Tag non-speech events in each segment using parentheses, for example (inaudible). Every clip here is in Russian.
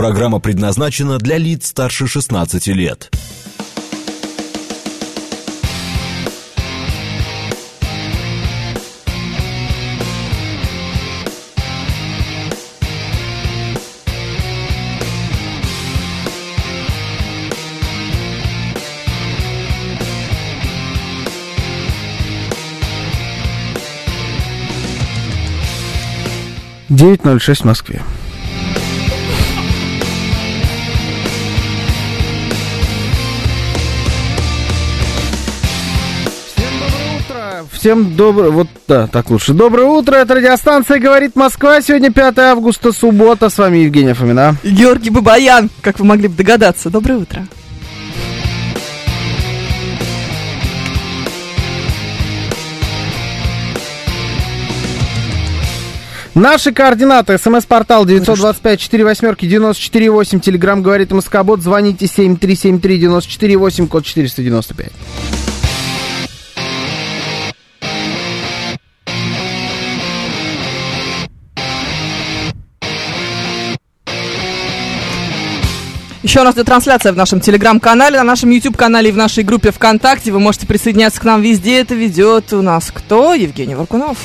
Программа предназначена для лиц старше 16 лет. Девять ноль шесть в Москве. Всем доброе... Вот, да, так лучше. Доброе утро, это радиостанция «Говорит Москва». Сегодня 5 августа, суббота. С вами Евгения Фомина. И Георгий Бабаян, как вы могли бы догадаться. Доброе утро. Наши координаты. СМС-портал 925-48-94-8. Телеграмм «Говорит Москобот». Звоните 7373-94-8, код 495. Еще у нас идет трансляция в нашем телеграм-канале, на нашем YouTube-канале и в нашей группе ВКонтакте. Вы можете присоединяться к нам везде. Это ведет у нас кто? Евгений Варкунов.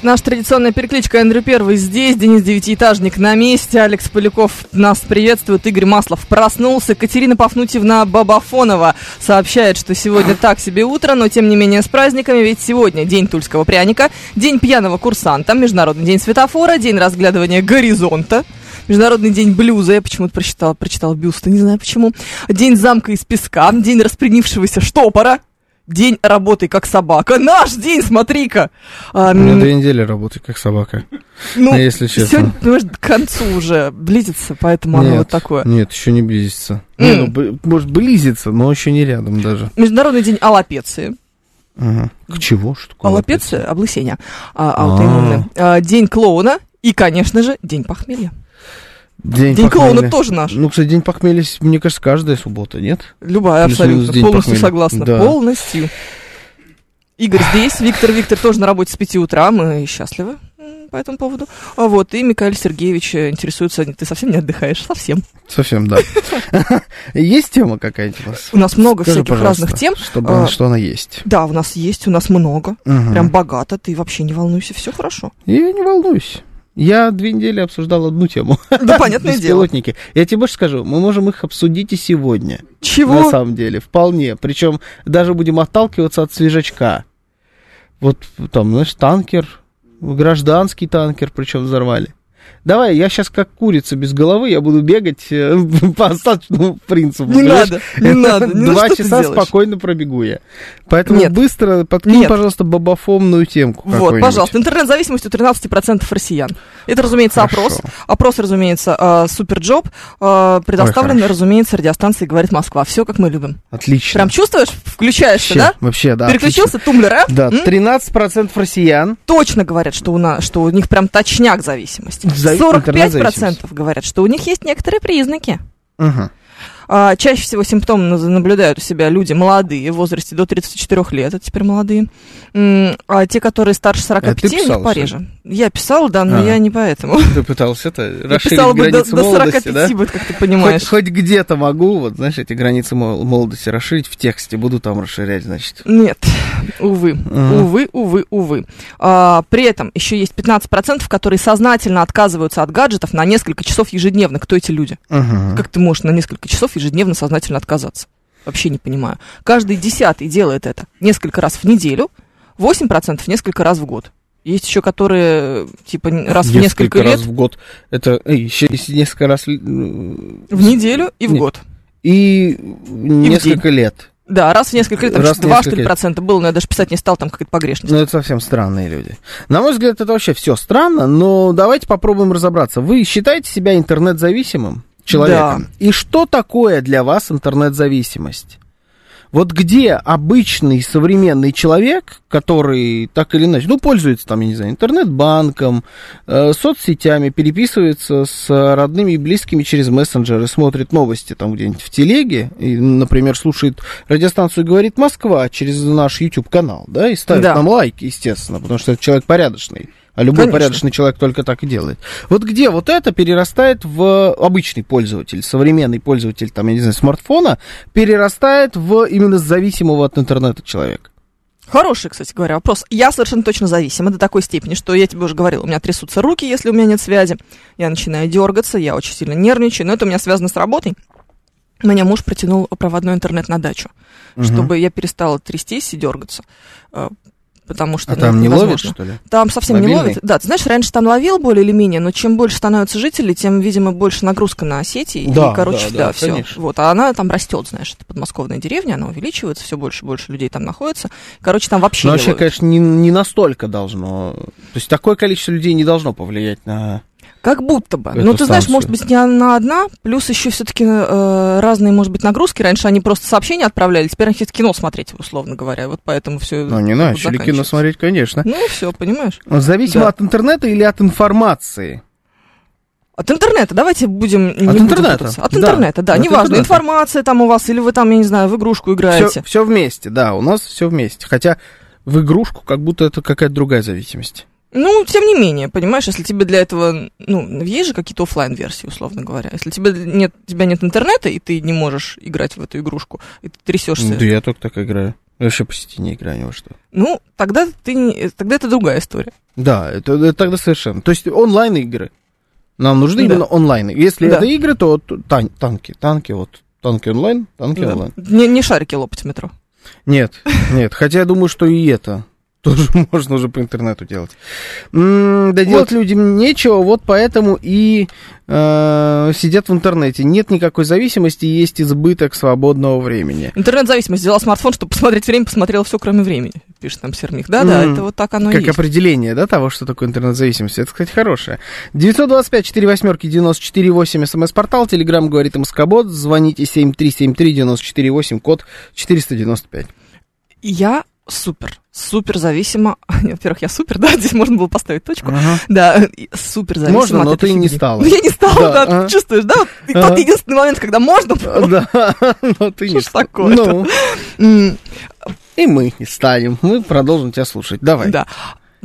Наша традиционная перекличка Эндрю Первый здесь, Денис Девятиэтажник на месте, Алекс Поляков нас приветствует, Игорь Маслов проснулся, Катерина Пафнутьевна Бабафонова сообщает, что сегодня так себе утро, но тем не менее с праздниками, ведь сегодня день тульского пряника, день пьяного курсанта, Международный день светофора, день разглядывания горизонта, Международный день блюза, я почему-то прочитала, прочитала бюста, не знаю почему. День замка из песка, день распрямившегося штопора, День работы как собака. Наш день, смотри-ка. А, У меня две недели работы как собака. Ну, если честно. Сегодня, понимаешь, к концу уже близится, поэтому нет, оно вот такое. Нет, еще не близится. Mm. Не, ну, может, близится, но еще не рядом даже. Международный день аллопеции. Ага. К чего? Что такое аллопеция? Облысение. А, аутоиммунное. А, день клоуна и, конечно же, день похмелья. День, день похмелья. клоуна тоже наш. Ну, кстати, день похмелья, мне кажется, каждая суббота, нет? Любая, Плюс абсолютно. Полностью похмелья. согласна. Да. Полностью. Игорь здесь, Виктор Виктор тоже на работе с 5 утра, мы счастливы по этому поводу. А вот, и Михаил Сергеевич э, интересуется, ты совсем не отдыхаешь? Совсем. Совсем, да. (laughs) Есть тема какая-нибудь у вас? У нас много Скажи, всяких разных тем. Чтобы, А, что она есть. Да, у нас есть, у нас много. Прям богато, ты вообще не волнуйся, все хорошо. Я не волнуюсь. Я две недели обсуждал одну тему. (laughs) Да, понятное дело. Беспилотники. Я тебе больше скажу, мы можем их обсудить и сегодня. На Чего? самом деле, вполне. Причем даже будем отталкиваться от свежачка. Вот там, знаешь, танкер, гражданский танкер, причем взорвали. Давай, я сейчас как курица без головы, я буду бегать э, (laughs) по остаточному принципу. Не понимаешь? надо, не надо. (laughs) Ну, Два часа спокойно пробегу я. Поэтому Нет. быстро подкинь, Нет. пожалуйста, бабафомную темку Вот, пожалуйста, интернет-зависимость у 13% россиян. Это, разумеется, Хорошо. опрос. Опрос, разумеется, э, SuperJob. э, Предоставлен, хорошо. разумеется, радиостанцией «Говорит Москва». Все, как мы любим. Отлично. Прям чувствуешь? Включаешься, Вообще, да? Вообще, да. Переключился, тумблер, а? Да, М? 13% россиян. Точно говорят, что у, нас, что у них прям точняк зависимость. Зави- 45% интернет-зависимость. говорят, что у них есть некоторые признаки. Мгм. А, чаще всего симптомы наблюдают у себя люди молодые, в возрасте до 34 лет, это теперь молодые. А те, которые старше 45, Это ты у них пореже. Я писала, да, но А. я не поэтому. (laughs) Ты пытался это Я расширить писала бы до, границы до молодости, 45, да? вот как ты понимаешь. Хоть, хоть где-то могу, вот, знаешь, эти границы мол- молодости расширить в тексте, буду там расширять, значит. Нет, увы, Ага. увы, увы, увы. А, при этом еще есть 15%, которые сознательно отказываются от гаджетов на несколько часов ежедневно. Кто эти люди? Ага. Как ты можешь на несколько часов ежедневно сознательно отказаться? Вообще не понимаю. Каждый десятый делает это несколько раз в неделю, 8% несколько раз в год. Есть еще которые, типа, раз в несколько раз лет, в год. Это эй, еще несколько раз ли- в неделю и в Нет. год. и несколько лет. Да, раз в несколько лет, там Раз в 2 несколько что ли, лет. процента было, но я даже писать не стал, там какая-то погрешность. Ну, это совсем странные люди. На мой взгляд, это вообще все странно, но давайте попробуем разобраться. Вы считаете себя интернет-зависимым человеком? И что такое для вас интернет-зависимость? Вот где обычный современный человек, который так или иначе, ну, пользуется там, я не знаю, интернет-банком, э, соцсетями, переписывается с родными и близкими через мессенджеры, смотрит новости там где-нибудь в телеге, и, например, слушает радиостанцию «Говорит Москва» через наш YouTube-канал, да, и ставит Да. нам лайки, естественно, потому что это человек порядочный. А любой Конечно. порядочный человек только так и делает. Вот где вот это перерастает в обычный пользователь, современный пользователь, там, я не знаю, смартфона, перерастает в именно зависимого от интернета человека. Хороший, кстати говоря, вопрос. Я совершенно точно зависима до такой степени, что я тебе уже говорила, у меня трясутся руки, если у меня нет связи. Я начинаю дергаться, я очень сильно нервничаю, но это у меня связано с работой. Меня муж протянул проводной интернет на дачу, чтобы я перестала трястись и дергаться. Потому что А ну, там не ловит, что ли? Там совсем не Мобильный? ловит. Да, ты знаешь, раньше там ловил более или менее, но чем больше становится жителей, тем, видимо, больше нагрузка на сети. Да, и, короче, да, да, все. конечно. Вот, а она там растет, знаешь, это подмосковная деревня, она увеличивается, все больше и больше людей там находится. Короче, там вообще не вообще, ловит. конечно, не, не настолько должно. То есть такое количество людей не должно повлиять на. Как будто бы. эту Ну, ты знаешь, может быть, не она одна, плюс еще все-таки разные, может быть, нагрузки. Раньше они просто сообщения отправляли, теперь они хотят кино смотреть, условно говоря. Вот поэтому все. Ну, не начали кино смотреть, конечно. Ну, все, понимаешь. Зависимо Да. от интернета или от информации? От интернета, давайте будем не От будем интернета, путаться. От да. интернета, да, От неважно, интернета. информация там у вас, или вы там, я не знаю, в игрушку играете. Все, вместе, да, у нас все вместе. Хотя в игрушку как будто это какая-то другая зависимость. Ну, тем не менее, понимаешь, если тебе для этого, ну, есть же какие-то оффлайн версии условно говоря. Если тебе нет, у тебя нет интернета, и ты не можешь играть в эту игрушку, и ты трясешься, Да я только так играю. Я вообще по сети не играю ни во что. ну, тогда ты тогда это другая история. Да, это, это тогда совершенно. То есть онлайн-игры. Нам нужны Да. именно онлайн. Если Да. это игры, то тан- танки. Танки, вот. Танки онлайн, танки Да. онлайн. Не, не шарики лопать в метро. Нет, нет. Хотя я думаю, что и это (laughs) тоже можно уже по интернету делать. М, Да делать людям нечего, вот поэтому и э, сидят в интернете. Нет никакой зависимости, есть избыток свободного времени. Интернет-зависимость взяла смартфон, чтобы посмотреть время, посмотрела все, кроме времени, пишет нам Сермих. Да, да, Мгм. это вот так оно и как есть. определение, да, того, что такое интернет-зависимость. Это, кстати, хорошее. 925 4 восьмерки 94 8 смс-портал, телеграмм говорит МСК-бот, звоните 7373 94 8, код 495. Я супер, супер зависима. (laughs) Во-первых, я супер, да, (laughs) здесь можно было поставить точку. Ага. Да, и супер зависима Можно, но ты не стала. Ну, (laughs) я не стала, Да, да, ага. ты чувствуешь, да? Вот Ага. тот единственный момент, когда можно было. Да, но ты не ж такое-то? Ну, и мы не станем. Мы продолжим тебя слушать. Давай. Да.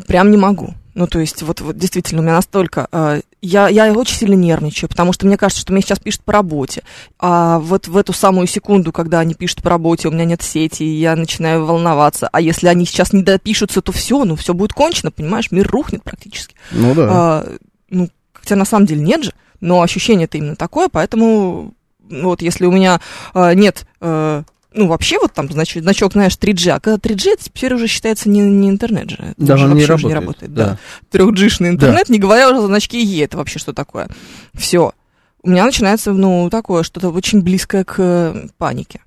Прям не могу. Ну, то есть, вот, вот действительно, у меня настолько... э, я, я очень сильно нервничаю, потому что мне кажется, что мне сейчас пишут по работе. А вот в эту самую секунду, когда они пишут по работе, у меня нет сети, и я начинаю волноваться. А если они сейчас не допишутся, то все, ну, все будет кончено, понимаешь? Мир рухнет практически. Ну да. А, ну, хотя на самом деле нет же, но ощущение-то именно такое, поэтому ну, вот если у меня а, нет, э, ну, вообще вот там, значит, значок, знаешь, 3G, а когда 3G, это теперь уже считается не, не интернет же. Это Да, уже он не вообще уже работает, да. 3G-шный интернет, не говоря уже о значке Е, это вообще что такое. Все. У меня начинается, ну, такое, что-то очень близкое к э, панике.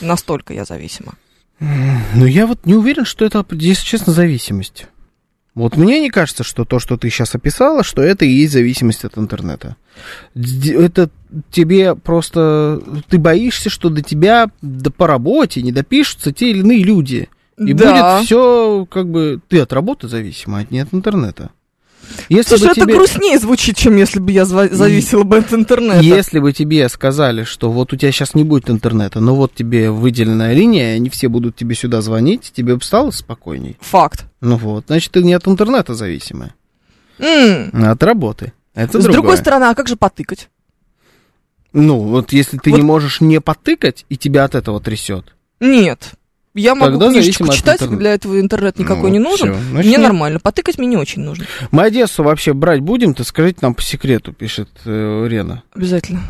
Настолько я зависима. Ну, я вот не уверен, что это, если честно, зависимость. Вот мне не кажется, что то, что ты сейчас описала, что это и есть зависимость от интернета. Это тебе просто... Ты боишься, что до тебя да по работе не допишутся те или иные люди. И Да. будет все как бы... Ты от работы зависима, а не от интернета. Если Слушай, бы это тебе... грустнее звучит, чем если бы я зависела бы от интернета. Если бы тебе сказали, что вот у тебя сейчас не будет интернета, но вот тебе выделенная линия, они все будут тебе сюда звонить, тебе бы стало спокойней. Факт. Ну вот, значит, ты не от интернета зависимая, а от работы. Это С другое. другой стороны, а как же потыкать? Ну, вот если ты Вот- не можешь не потыкать, и тебя от этого трясет. Нет. Я могу Тогда книжечку читать, для этого интернет никакой Ну, не нужен. Значит, Мне нет. нормально. Потыкать мне не очень нужно. Мы Одессу вообще брать будем? Ты скажите нам по секрету, пишет э, Рена. Обязательно.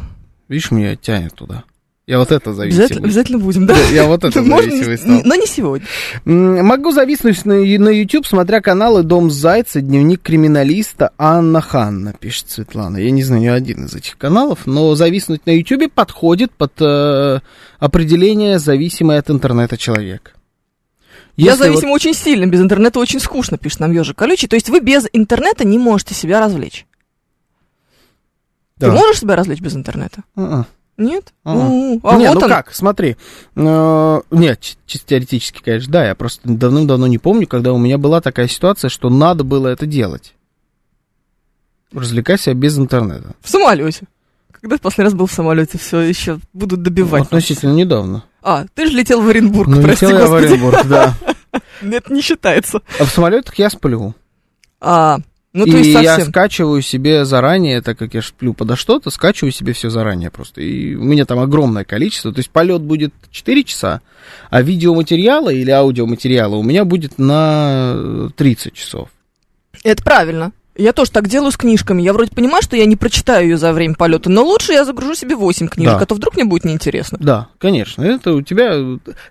Видишь, меня тянет туда. Я вот это Обязательно, зависимый. обязательно будем, да? Я вот это (laughs) зависимый стал. но не сегодня. Могу зависнуть на, на YouTube, смотря каналы «Дом Зайца», «Дневник криминалиста», «Анна Ханна», пишет Светлана. Я не знаю ни один из этих каналов, но зависнуть на YouTube подходит под э, определение зависимый от интернета человек. Я Если вот- очень сильно, без интернета очень скучно, пишет нам ежик колючий. То есть вы без интернета не можете себя развлечь. Да. Ты можешь себя развлечь без интернета? А-а. Нет? Ага. У, А не, вот ну он. как, смотри. Э, Нет, чи- чисто теоретически, конечно, да. Я просто давным-давно не помню, когда у меня была такая ситуация, что надо было это делать. Развлекай себя без интернета. В самолете. Когда ты последний раз был в самолете, все еще будут добивать. Относительно недавно. А, ты же летел в Оренбург, Ну, прости летел я в. Оренбург, да. (laughs) Это не считается. А в самолетах я сплю. А, ну и то есть я совсем. скачиваю себе заранее, так как я ж сплю подо что-то, скачиваю себе все заранее просто. И у меня там огромное количество. То есть полет будет 4 часа, а видеоматериала или аудиоматериала у меня будет на 30 часов. Это правильно. Я тоже так делаю с книжками. Я вроде понимаю, что я не прочитаю ее за время полета, но лучше я загружу себе 8 книжек, Да. а то вдруг мне будет неинтересно. Да, конечно. Это у тебя...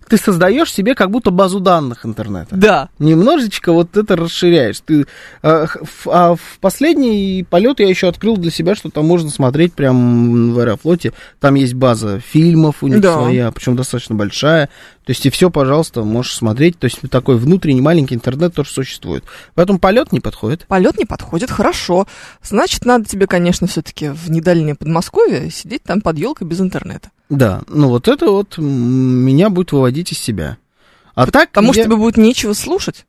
Ты создаешь себе как будто базу данных интернета. Да. Немножечко вот это расширяешь. Ты, а, а в последний полет я еще открыл для себя, что там можно смотреть прям в Аэрофлоте. Там есть база фильмов у них Да. своя, причем достаточно большая. То есть и все, пожалуйста, можешь смотреть. То есть такой внутренний маленький интернет тоже существует. Поэтому полет не подходит. Полет не подходит, хорошо. Значит, надо тебе, конечно, все-таки в недальнее Подмосковье сидеть там под елкой без интернета. Да, ну вот это вот меня будет выводить из себя. А так, Потому что я- тебе будет нечего слушать.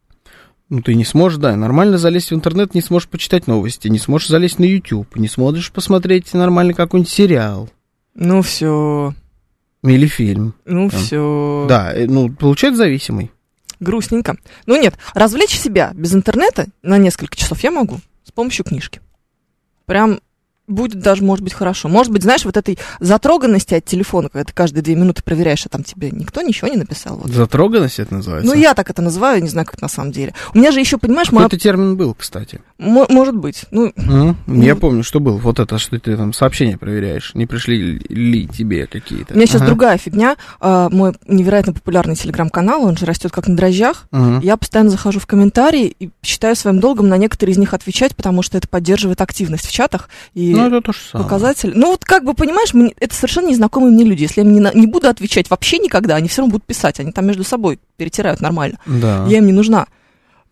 Ну, ты не сможешь, да, нормально залезть в интернет, не сможешь почитать новости, не сможешь залезть на YouTube, не сможешь посмотреть нормально какой-нибудь сериал Ну все, или фильм. ну Там. все. Да, э, ну, получается зависимый. Грустненько. Ну нет, развлечь себя без интернета на несколько часов я могу с помощью книжки. Прям будет даже, может быть, хорошо. Может быть, знаешь, вот этой затроганности от телефона, когда ты каждые две минуты проверяешь, а там тебе никто ничего не написал. Вот. Затроганность это называется? Ну, я так это называю, не знаю, как на самом деле. У меня же еще, понимаешь, моя... Какой-то термин был, кстати. Мо- может быть. Ну, Мгм. Ну. Я помню, что был. Вот это, что ты там сообщения проверяешь. Не пришли ли тебе какие-то. у меня сейчас Ага. другая фигня. А, мой невероятно популярный телеграм-канал, он же растет как на дрожжах. Мгм. Я постоянно захожу в комментарии и считаю своим долгом на некоторые из них отвечать, потому что это поддерживает активность в чатах. И Ну, это то же самое. показатель. Ну, вот как бы, понимаешь, мне- это совершенно незнакомые мне люди. Если я им не, не буду отвечать вообще никогда, они все равно будут писать. Они там между собой перетирают нормально. Да. Я им не нужна.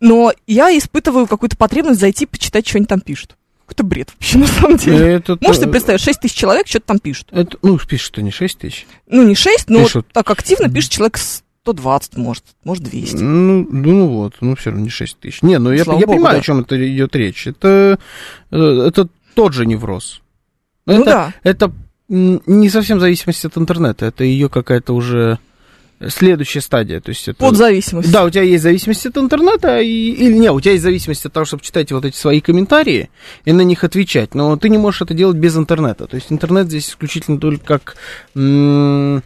Но я испытываю какую-то потребность зайти почитать, что они там пишут. Какой-то бред вообще, (laughs) на самом деле. Это, Можете представить, 6 тысяч человек что-то там пишут. это, ну, пишут-то не 6 тысяч. Ну, не 6, но Пишут. так активно пишет человек 120, может, может, 200. Ну, ну вот, ну все равно не 6 тысяч. Не, ну я, Слава я богу, понимаю, да. о чем это идет речь. Это, э, это тот же невроз. Но Ну это, да. это не совсем зависимость от интернета, это ее какая-то уже следующая стадия. То есть это... Подзависимость. Да, у тебя есть зависимость от интернета, и, или не, у тебя есть зависимость от того, чтобы читать вот эти свои комментарии и на них отвечать, но ты не можешь это делать без интернета. То есть интернет здесь исключительно только как, м,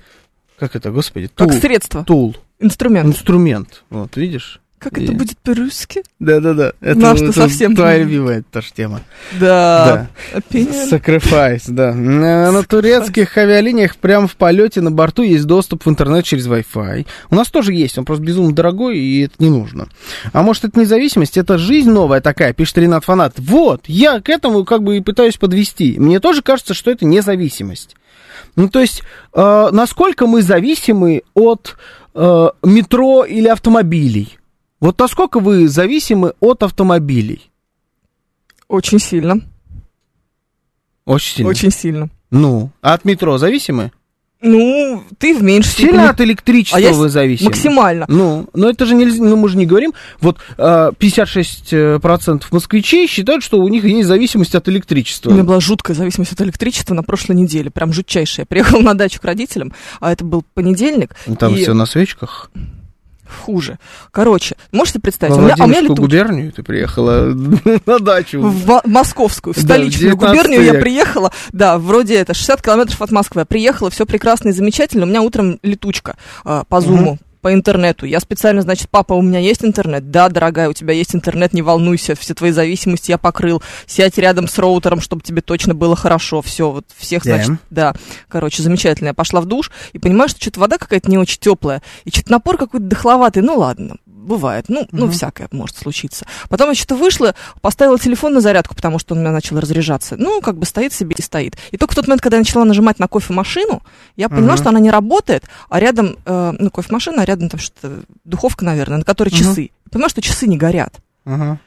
как это, господи, Как тул, средство, тул, инструмент. инструмент, вот, видишь? Как это будет по-русски? Да-да-да. Это, Наш-то это совсем- твоя любимая тоже тема. Да. Opinion. Sacrifice, да. На, на турецких авиалиниях прямо в полете на борту есть доступ в интернет через Wi-Fi. У нас тоже есть, он просто безумно дорогой, и это не нужно. А может, это независимость, это жизнь новая такая, пишет Ренат Фанат. Вот, я к этому как бы и пытаюсь подвести. Мне тоже кажется, что это независимость. Ну, то есть, э, насколько мы зависимы от э, метро или автомобилей? Вот насколько вы зависимы от автомобилей? Очень сильно. Очень сильно. Очень сильно. Ну, а от метро зависимы? Ну, ты в меньшей Сильно степени. от электричества А вы зависимы? Максимально. Ну, но это же нельзя, ну мы же не говорим, вот э, 56% москвичей считают, что у них есть зависимость от электричества. У меня была жуткая зависимость от электричества на прошлой неделе, прям жутчайшая. Я приехала на дачу к родителям, а это был понедельник, Там и все на свечках. Хуже. Короче, можете представить, Во у меня, а у меня летучка. губернию ты приехала (laughs) на дачу. В Мо- московскую, в Да, в столичную 19 губернию я век. приехала, да, вроде это 60 километров от Москвы. Я приехала, все прекрасно и замечательно. У меня утром летучка а, по зуму. По интернету. Я специально, значит, папа, у меня есть интернет? Да, дорогая, у тебя есть интернет, не волнуйся, все твои зависимости я покрыл. Сядь рядом с роутером, чтобы тебе точно было хорошо. Все, вот всех, значит, да. Короче, замечательно. Я пошла в душ и понимаю, что что-то вода какая-то не очень теплая. И что-то напор какой-то дохловатый. Ну ладно, бывает. Ну, ну Мгм. всякое может случиться. Потом я что-то вышла, поставила телефон на зарядку, потому что он у меня начал разряжаться. Ну, как бы стоит себе и стоит. И только в тот момент, когда я начала нажимать на кофемашину, я поняла, Мгм. что она не работает, а рядом, э, ну, кофемашина, а рядом там что-то, духовка, наверное, на которой Мгм. часы. Я что часы не горят. Ага.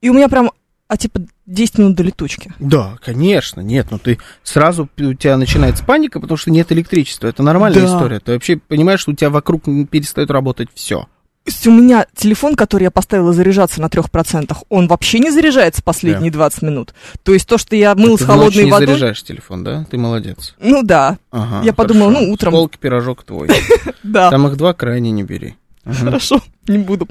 И у меня прям а типа 10 минут до летучки. Да, конечно, нет, ну ты сразу, у тебя начинается паника, потому что нет электричества. Это нормальная Да. история. Ты вообще понимаешь, что у тебя вокруг перестает работать все. То есть у меня телефон, который я поставила заряжаться на 3%, он вообще не заряжается последние 20 минут. То есть то, что я мыл с ты ночь холодной водой... заряжаешь телефон, да? Ты молодец. Ну да, Ага, Я подумала, хорошо. ну, утром- С полки пирожок твой. (laughs) да, Там их два крайне не бери. Хорошо, не буду.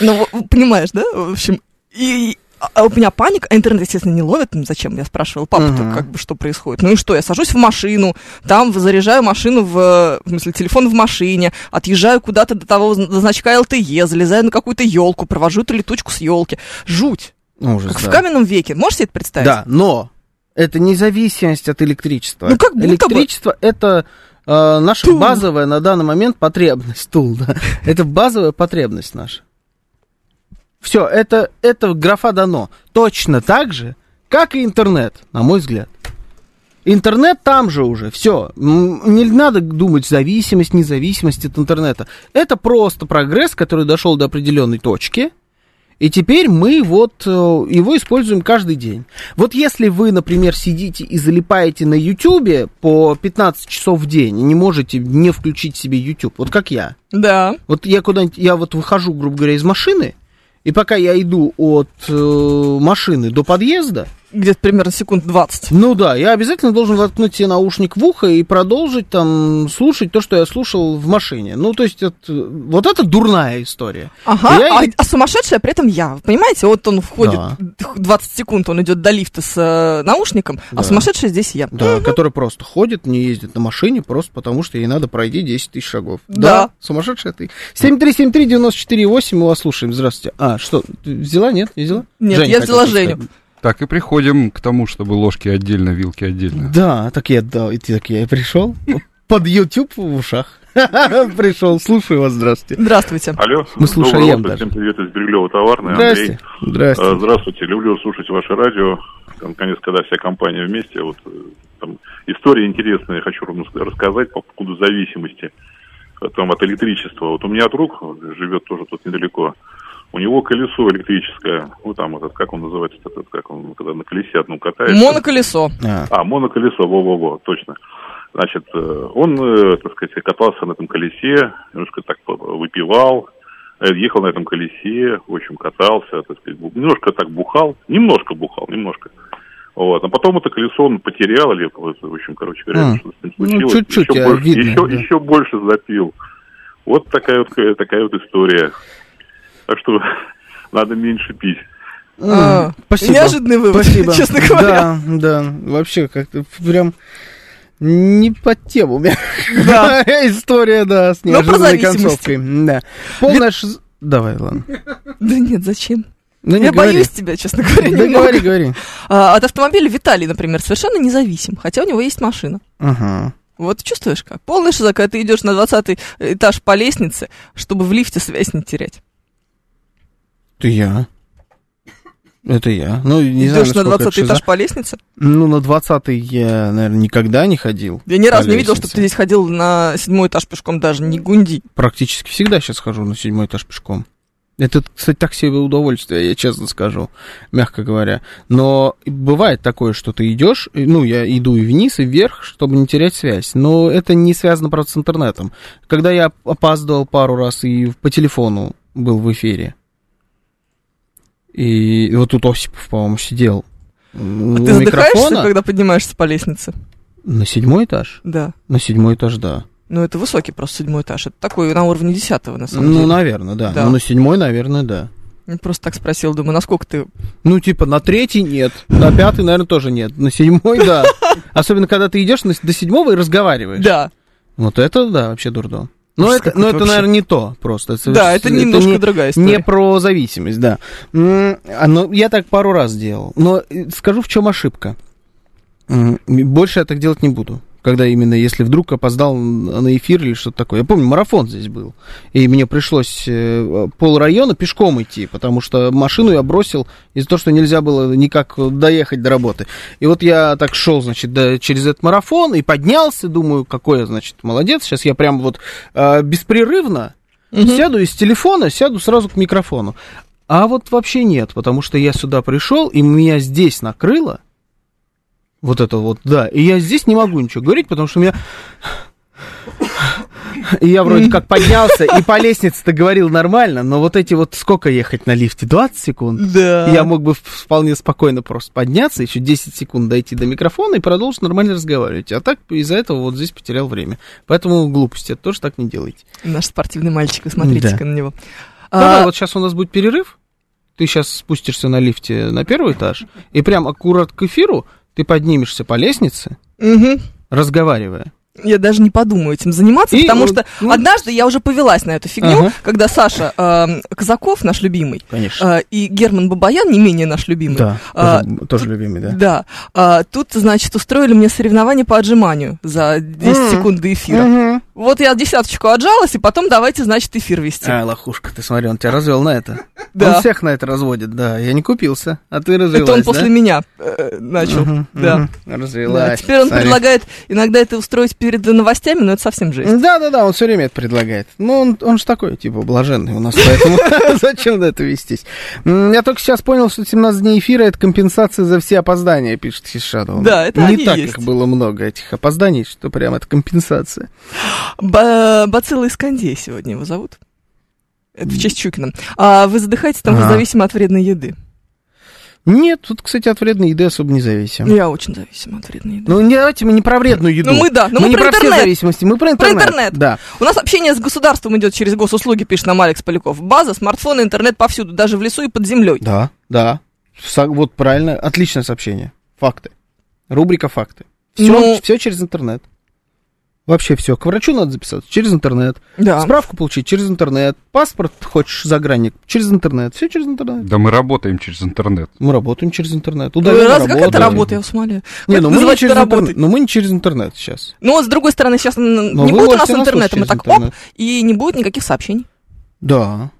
Ну, понимаешь, да? В общем, и... а- а у меня паника, а интернет, естественно, не ловит. Ну, зачем? Я спрашивала папу, Мгм. как бы, что происходит. Ну и что, я сажусь в машину, там заряжаю машину, в, в смысле, телефон в машине, отъезжаю куда-то до того до значка ЛТЕ, залезаю на какую-то елку, провожу эту летучку с елки. Жуть. Ужас, Как да. в каменном веке. Можете это представить? Да, но это независимость от электричества. Ну, как будто бы. Электричество это э, наша Тул. базовая на данный момент потребность. Тул, да. (laughs) Это базовая потребность наша. Все, это, это графа дано. Точно так же, как и интернет, на мой взгляд. Интернет там же уже, все. Не надо думать зависимость, независимость от интернета. Это просто прогресс, который дошел до определенной точки. И теперь мы вот э, его используем каждый день. Вот если вы, например, сидите и залипаете на Ютубе по 15 часов в день и не можете не включить себе YouTube, вот как я. Да. Вот я куда-нибудь, я вот выхожу, грубо говоря, из машины, и пока я иду от э, машины до подъезда, Где-то примерно секунд 20. ну да, я обязательно должен воткнуть себе наушник в ухо и продолжить там слушать то, что я слушал в машине. Ну, то есть, это, вот это дурная история. Ага, Я а, а сумасшедшая при этом я. Понимаете, вот он входит, Да. 20 секунд он идет до лифта с э, наушником, Да. а сумасшедшая здесь я. Да, который просто ходит, не ездит на машине, просто потому что ей надо пройти 10 тысяч шагов. Да. сумасшедшая ты. 7373-94-8, мы вас слушаем. Здравствуйте. А, что, взяла? Нет, не взяла? Нет, Женя я взяла Женю. сказать. Так и приходим к тому, чтобы ложки отдельно, вилки отдельно. Да, так я, да, и так я и пришел. Под YouTube в ушах. (laughs) Пришел, слушаю вас, здравствуйте. Здравствуйте. Алло. Мы слушаем даже. Всем привет из Бирюлева товарный, Андрей. Здрасте. Здрасте. Э, Здравствуйте. Люблю слушать ваше радио. Наконец, когда вся компания вместе. Вот э, там история интересная, я хочу рассказать по поводу зависимости э, там, от электричества. Вот у меня друг живет тоже тут недалеко. У него колесо электрическое, ну там этот, как он называется, этот, как он, когда на колесе одном катается. Моноколесо. А, А, моноколесо, во-во-во, точно. Значит, э, он, э, так сказать, катался на этом колесе, немножко так выпивал, э, ехал на этом колесе, в общем, катался, так сказать, немножко так бухал, немножко бухал, немножко. Вот, а потом это колесо он потерял, или, вот, в общем, короче говоря, А, что с ним ну, случилось. чуть-чуть, еще, а, больше, видно, еще, да. еще больше запил. Вот такая вот, такая вот история. Так что (laughs) надо меньше пить. А, Спасибо. Неожиданный вывод, Спасибо. честно говоря. Да, да, вообще как-то прям не под тему. (laughs) Да. История, да, с неожиданной концовкой. Да. Полная шиз- Давай, ладно. Да нет, зачем? Ну, не Я говори. боюсь тебя, честно говоря, Да немного. говори, говори. А, от автомобиля Виталий, например, совершенно независим, хотя у него есть машина. Ага. Вот чувствуешь как? Полный шиза, когда ты идешь на 20 этаж по лестнице, чтобы в лифте связь не терять. Это я. Это я. Ну, не знаю, идешь на насколько 20 это шиза. этаж по лестнице. Ну, на 20 я, наверное, никогда не ходил. Я ни разу не видел, чтобы лестнице. ты здесь ходил на седьмой этаж пешком даже, не гунди. Практически всегда сейчас хожу на седьмой этаж пешком. Это, кстати, так себе удовольствие, я честно скажу, мягко говоря. Но бывает такое, что ты идешь, ну, я иду и вниз, и вверх, чтобы не терять связь. Но это не связано, правда, с интернетом. Когда я опаздывал пару раз и по телефону был в эфире, и вот тут Осипов, по-моему, сидел А ты задыхаешься, микрофона. когда поднимаешься по лестнице? На седьмой этаж? Да. На седьмой этаж, да. Ну, это высокий просто седьмой этаж. Это такой на уровне десятого, на самом Ну, деле. наверное, да. Да. Ну, на седьмой, наверное, да. Я просто так спросил, думаю, насколько ты... Ну, типа, на третий нет, на пятый, наверное, тоже нет, на седьмой, да. (laughs) Особенно, когда ты идешь до седьмого и разговариваешь. Да. Вот это, да, вообще дурдом. Но Ужас это, но это вообще. наверное, не то просто. Да, это немножко не, другая история. не про зависимость, да. А, ну, я так пару раз делал. Но э, скажу, в чем ошибка. Больше я так делать не буду. Когда именно, если вдруг опоздал на эфир или что-то такое. Я помню, марафон здесь был. И мне пришлось э, пол района пешком идти, потому что машину я бросил из-за того, что нельзя было никак доехать до работы. И вот я так шел, значит, до- через этот марафон и поднялся, думаю, какой я, значит, молодец. Сейчас я прям вот э, беспрерывно Мгм. сяду из телефона, сяду сразу к микрофону. А вот вообще нет, потому что я сюда пришел, и меня здесь накрыло. Вот это вот, да. И я здесь не могу ничего говорить, потому что у меня... И я вроде как поднялся и по лестнице-то говорил нормально, но вот эти вот сколько ехать на лифте? 20 секунд? Да. Я мог бы вполне спокойно просто подняться, еще 10 секунд дойти до микрофона и продолжить нормально разговаривать. А так из-за этого вот здесь потерял время. Поэтому глупости, это тоже так не делайте. Наш спортивный мальчик, вы смотрите-ка Да. на него. Давай, А, вот сейчас у нас будет перерыв. Ты сейчас спустишься на лифте на первый этаж, и прям аккурат к эфиру ты поднимешься по лестнице, мгм. разговаривая. Я даже не подумаю этим заниматься, И потому что ну- однажды я уже повелась на эту фигню, Ага. когда Саша э, Казаков, наш любимый, Конечно. э, и Герман Бабаян, не менее наш любимый, Да, а, тоже, тоже любимый, да. Да. А, тут, значит, устроили мне соревнование по отжиманию за 10 М. секунд до эфира. Мгм. Вот я десяточку отжалась, и потом давайте, значит, эфир вести. А, лохушка, ты смотри, он тебя развел на это. (laughs) Да. Он всех на это разводит, да. Я не купился, а ты развелась, Это он да? после меня э, начал. Мгм, Да. Да, Развелась. Теперь он Смотри. предлагает иногда это устроить перед новостями, но это совсем жесть. Да, да, да, он все время это предлагает. Ну, он, он же такой, типа, блаженный у нас, поэтому (laughs) (laughs) зачем на это вестись? Я только сейчас понял, что 17 дней эфира это компенсация за все опоздания, пишет Хишадов. Да, это Не так их было много, этих опозданий, что прям это компенсация. Ба- Бацилла Искандей сегодня его зовут. Это в честь Чукина. А вы задыхаетесь там зависимо от вредной еды. Нет, тут, кстати, от вредной еды особо не зависим. Я очень зависима от вредной еды. Ну, не, давайте мы не про вредную еду. Ну, мы да, но мы не про про все интернет. зависимости, мы про Про интернет. интернет. Да. У нас общение с государством идет через госуслуги, пишет нам Алекс Поляков. База, смартфоны, интернет повсюду, даже в лесу и под землей. Да, да. Вот правильно, отличное сообщение. Факты. Рубрика факты. Все, Ну- все через интернет. Вообще все. К врачу надо записаться через интернет. Да. Справку получить через интернет. Паспорт хочешь загранник через интернет. Все через интернет. Да мы работаем через интернет. Мы работаем через интернет. Удаленно Разве как это работаем. работа, я вас умоляю? Не, ну мы не через интернет. Ну мы не через интернет сейчас. Ну, вот с другой стороны, сейчас Но не будет у нас интернета, мы так через оп, интернет. и не будет никаких сообщений. Да.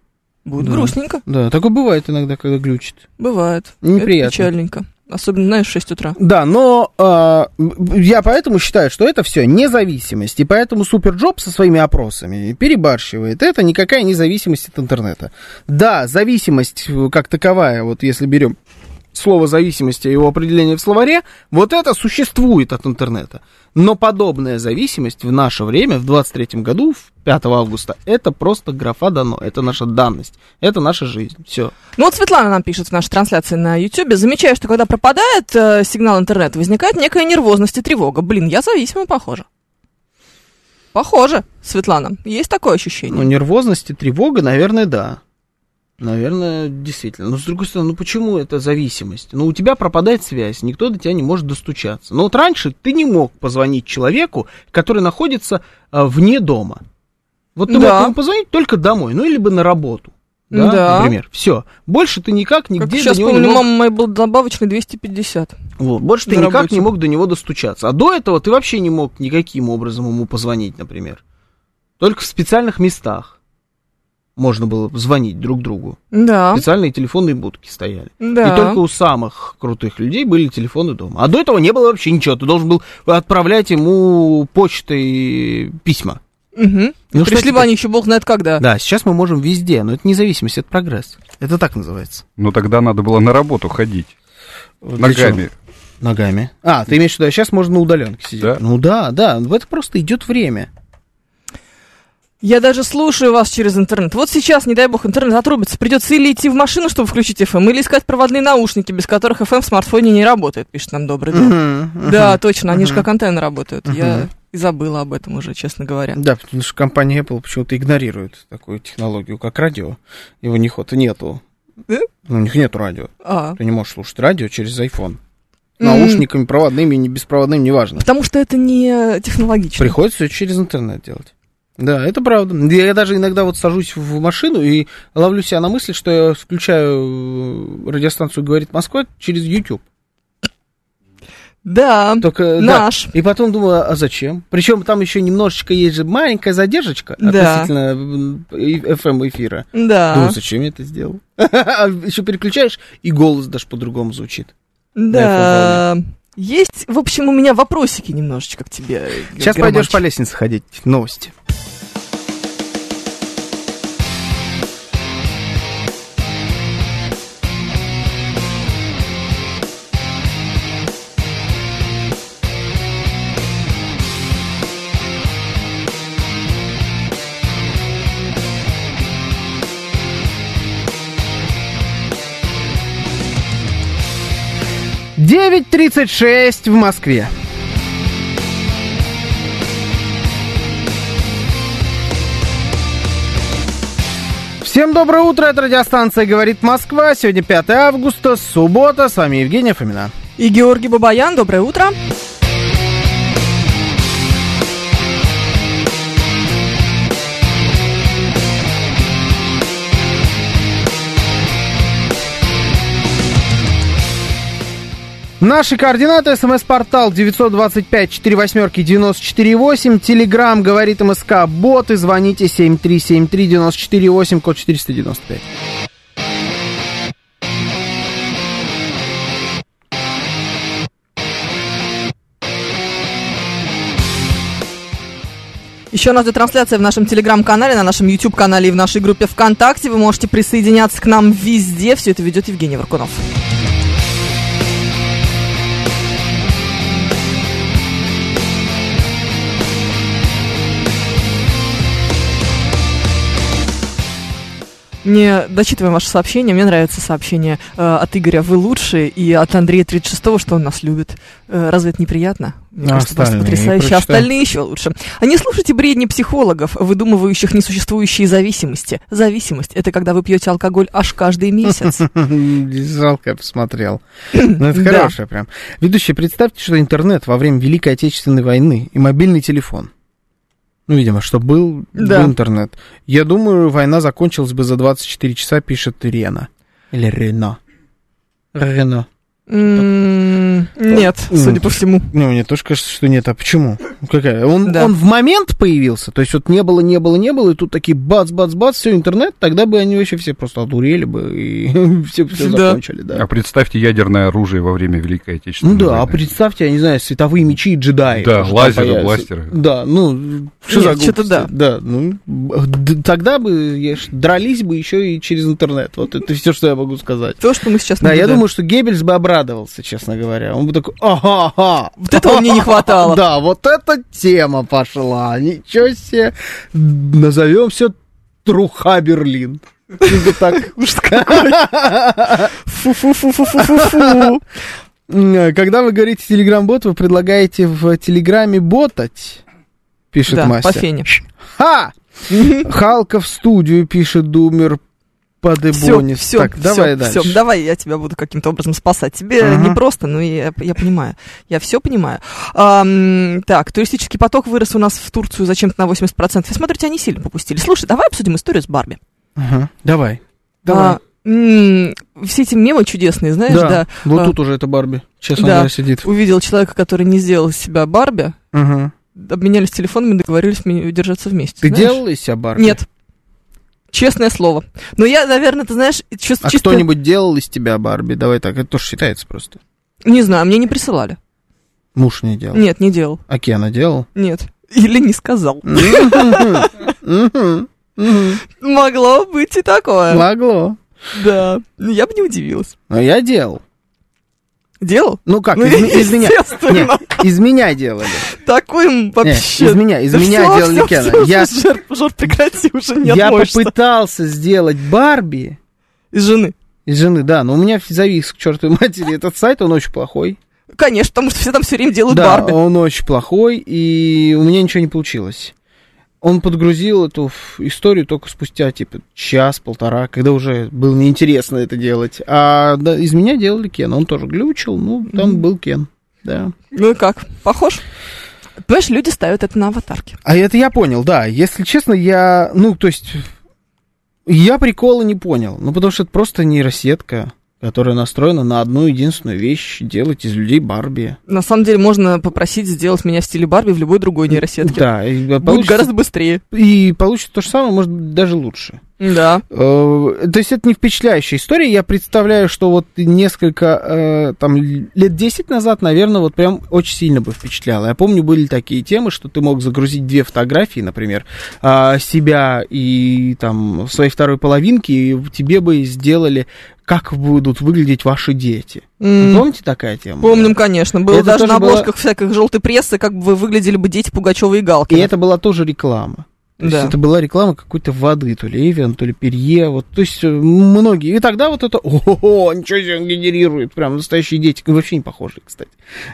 Будет Да. грустненько. Да, такое бывает иногда, когда глючит. Бывает. Неприятно. Это печальненько. Особенно, знаешь, в 6 утра. Да, но м, я поэтому считаю, что это все независимость, и поэтому SuperJob со своими опросами перебарщивает. Это никакая независимость от интернета. Да, зависимость э, как таковая, вот если берем слово зависимости и его определение в словаре, вот это существует от интернета. Но подобная зависимость в наше время, в 23 году, в 5 августа, это просто графа дано, это наша данность, это наша жизнь, все. Ну вот Светлана нам пишет в нашей трансляции на YouTube. Замечаю, что когда пропадает э, сигнал интернета, возникает некая нервозность и тревога. Блин, я зависима, похоже. Похоже, Светлана. Есть такое ощущение? Ну, нервозность и тревога, наверное, да. Наверное, действительно. Но с другой стороны, ну почему это зависимость? Ну, у тебя пропадает связь, никто до тебя не может достучаться. Но вот раньше ты не мог позвонить человеку, который находится а, вне дома. Вот ты Да. мог ему позвонить только домой, ну или бы на работу. Да, Да. например. Все. Больше ты никак нигде Как сейчас до него помню, не мог... мама моя был добавочный 250. Вот, больше ты никак работе. не мог до него достучаться. А до этого ты вообще не мог никаким образом ему позвонить, например. Только в специальных местах можно было звонить друг другу. Да, Специальные телефонные будки стояли. да. И только у самых крутых людей были телефоны дома. А до этого не было вообще ничего. Ты должен был отправлять ему почтой письма. Мгм. Ну, что Пришли бы они еще бог знает когда. Да, сейчас мы можем везде, но это независимость, это прогресс. Это так называется. Но тогда надо было на работу ходить. Для Ногами. чего? Ногами. А, ты имеешь в виду, сейчас можно на удаленке сидеть. Да. Ну да, да, в это просто идет время. Я даже слушаю вас через интернет. Вот сейчас, не дай бог, интернет отрубится. Придется или идти в машину, чтобы включить FM, или искать проводные наушники, без которых FM в смартфоне не работает, пишет нам добрый. Мгм, Да, точно, они же Мгм. как антенны работают. Я и забыла об этом уже, честно говоря. Да, потому что компания Apple почему-то игнорирует такую технологию, как радио. Его них вот нету. Да? Ну, У них нету радио. А. Ты не можешь слушать радио через iPhone. Наушниками, проводными, не беспроводными, неважно. Потому что это не технологично. Приходится через интернет делать. Да, это правда. Я даже иногда вот сажусь в машину и ловлю себя на мысли, что я включаю э, радиостанцию «Говорит Москва» через YouTube. Да, Только, да. наш. И потом думаю, а зачем? Причем там еще немножечко есть же маленькая задержка Да. относительно FM эфира. Да, Думаю, зачем я это сделал? (laughs) А еще переключаешь, и голос даже по-другому звучит. да. Есть, в общем, у меня вопросики немножечко к тебе. Сейчас пойдешь по лестнице ходить. Новости. 9.36 в Москве. Всем доброе утро, это радиостанция «Говорит Москва». Сегодня 5 августа, суббота. С вами Евгения Фомина. И Георгий Бабаян, доброе утро. Наши координаты. СМС-портал 925-48-94-8. Телеграмм говорит МСК. Боты. Звоните 7373-94-8, код 495. Еще у нас идет трансляция в нашем телеграм-канале, на нашем YouTube-канале и в нашей группе ВКонтакте. Вы можете присоединяться к нам везде. Все это ведет Евгений Варкунов. Не дочитываем ваше сообщение. Мне нравится сообщение э, от Игоря «Вы лучшие» и от Андрея 36 что он нас любит. Э, разве это неприятно? Мне А кажется, просто потрясающе. прочитай. Остальные еще лучше. А не слушайте бредни психологов, выдумывающих несуществующие зависимости. Зависимость – это когда вы пьете алкоголь аж каждый месяц. (laughs) Жалко, я посмотрел. (clears throat) Ну, это хорошее прям. Ведущий, представьте, что интернет во время Великой Отечественной войны и мобильный телефон. Ну, видимо, что был, Да. был интернет. Я думаю, война закончилась бы за 24 часа, пишет Рена. Или Рено. Рено. М, Нет, судя по всему. Ну, мне тоже кажется, что нет. А почему? Ну, Какая? Он, Да. он в момент появился? То есть вот не было, не было, не было, и тут такие бац-бац-бац, все, интернет, тогда бы они вообще все просто одурели бы и (laughs) все, все Да. закончили, да. А представьте ядерное оружие во время Великой Отечественной Ну да, а представьте, я не знаю, световые мечи и джедаи. Да, лазеры, появятся. бластеры. Да, ну, что Нет, за что-то глупости? Да, ну, тогда бы дрались бы еще и через интернет. Вот это все, что я могу сказать. То, что мы сейчас Да, я думаю, что Геббельс бы обрадовался, честно говоря. Он бы такой, ага, ага. Вот этого мне не хватало. (laughs) Да, вот эта тема пошла. Ничего себе. Назовем все Труха Берлин. Так. (laughs) (laughs) Когда вы говорите телеграм-бот, вы предлагаете в телеграме ботать, пишет Да, по мастер. фене. Ха! Халка в студию, пишет Думер Все, Падебонис. все, так, давай дальше. все, давай я тебя буду каким-то образом спасать. Тебе Ага. не просто, но я, я понимаю. Я все понимаю. Ам, так, туристический поток вырос у нас в Турцию зачем-то на 80%. Я смотрю, тебя не сильно попустили. Слушай, давай обсудим историю с Барби. Ага, Давай. Давай. А, все эти мемы чудесные, знаешь, да, да. вот а, тут уже это Барби, честно да. говоря, сидит. Увидел человека, который не сделал из себя Барби, Ага. обменялись телефонами, договорились держаться вместе. Ты знаешь? делал из себя Барби? Нет. Честное слово. Но я, наверное, ты знаешь, чувств- А чисто... кто-нибудь делал из тебя Барби? Давай так, это тоже считается просто. Не знаю, мне не присылали. Муж не делал. Нет, не делал. А Кена делал? Нет. Или не сказал. (laughs) Могло быть и такое. Могло. Да. Я бы не удивилась. Но я делал. Делал? Ну как, Ну, из, из меня. Нет, из меня делали. Такой Нет, вообще... из меня, из Да меня всё, делали всё, Кена. всё, я Жор, Жор, прекрати, уже не я отмоешься. попытался сделать Барби Из жены. из жены, да, но у меня завис к чертовой матери этот сайт, он очень плохой. Конечно, потому что все там все время делают да, Барби. он очень плохой, и у меня ничего не получилось. Он подгрузил эту историю только спустя, типа, час-полтора, когда уже было неинтересно это делать. А да, из меня делали Кен, он тоже глючил, ну, там был Кен, да. Ну и как? Похож? Понимаешь, люди ставят это на аватарки. А это я понял, да. Если честно, я, ну, то есть, я прикола не понял. Ну, потому что это просто нейросетка, которая настроена на одну единственную вещь, делать из людей Барби. На самом деле можно попросить сделать меня в стиле Барби в любой другой нейросетке. Да, и Будет получится, гораздо быстрее. и получится то же самое, может быть, даже лучше. Да. Э, То есть это не впечатляющая история. Я представляю, что вот несколько, э, там, лет 10 назад, наверное, вот прям очень сильно бы впечатляло. Я помню, были такие темы, что ты мог загрузить две фотографии, например, а, себя и там своей второй половинки, и тебе бы сделали, как будут выглядеть ваши дети. М, Помните такая тема? Помним, конечно. Было Это даже на было- обложках всяких желтой прессы, как бы вы выглядели бы дети Пугачева и И Галкина. это была тоже реклама. То есть Да. это была реклама какой-то воды, то ли Эвиан, то ли Перье, вот, то есть э, многие. И тогда вот это, (laughs) о, ничего себе он генерирует, прям настоящие дети, вообще не похожие, кстати.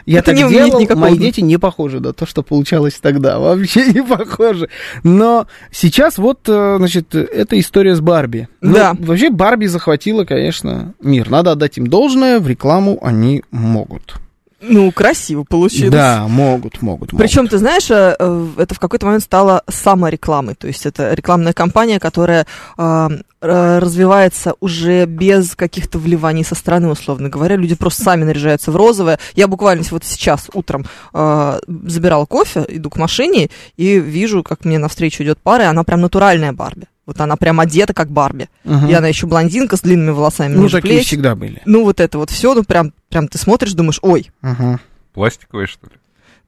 Я Это так не делал, никакого мои дети не похожи, да, то, что получалось тогда, (laughs) вообще не похожи. Но сейчас вот, э, значит, эта история с Барби. Ну, Да. Вообще Барби захватила, конечно, мир. Надо отдать им должное, в рекламу они могут. Ну, красиво получилось. Да, могут, могут. могут. Причем, ты знаешь, э, э, это в какой-то момент стало саморекламой. То есть это рекламная кампания, которая э, развивается уже без каких-то вливаний со стороны, условно говоря. Люди просто сами наряжаются в розовое. Я буквально вот сейчас утром э, забирала кофе, иду к машине и вижу, как мне навстречу идет пара, и она прям натуральная Барби. Вот она прям одета как Барби. Мгм. И она еще блондинка с длинными волосами Ну, такие плеч. всегда были. Ну, вот это вот все, ну, прям, прям ты смотришь, думаешь, ой, Ага. Пластиковые, что ли?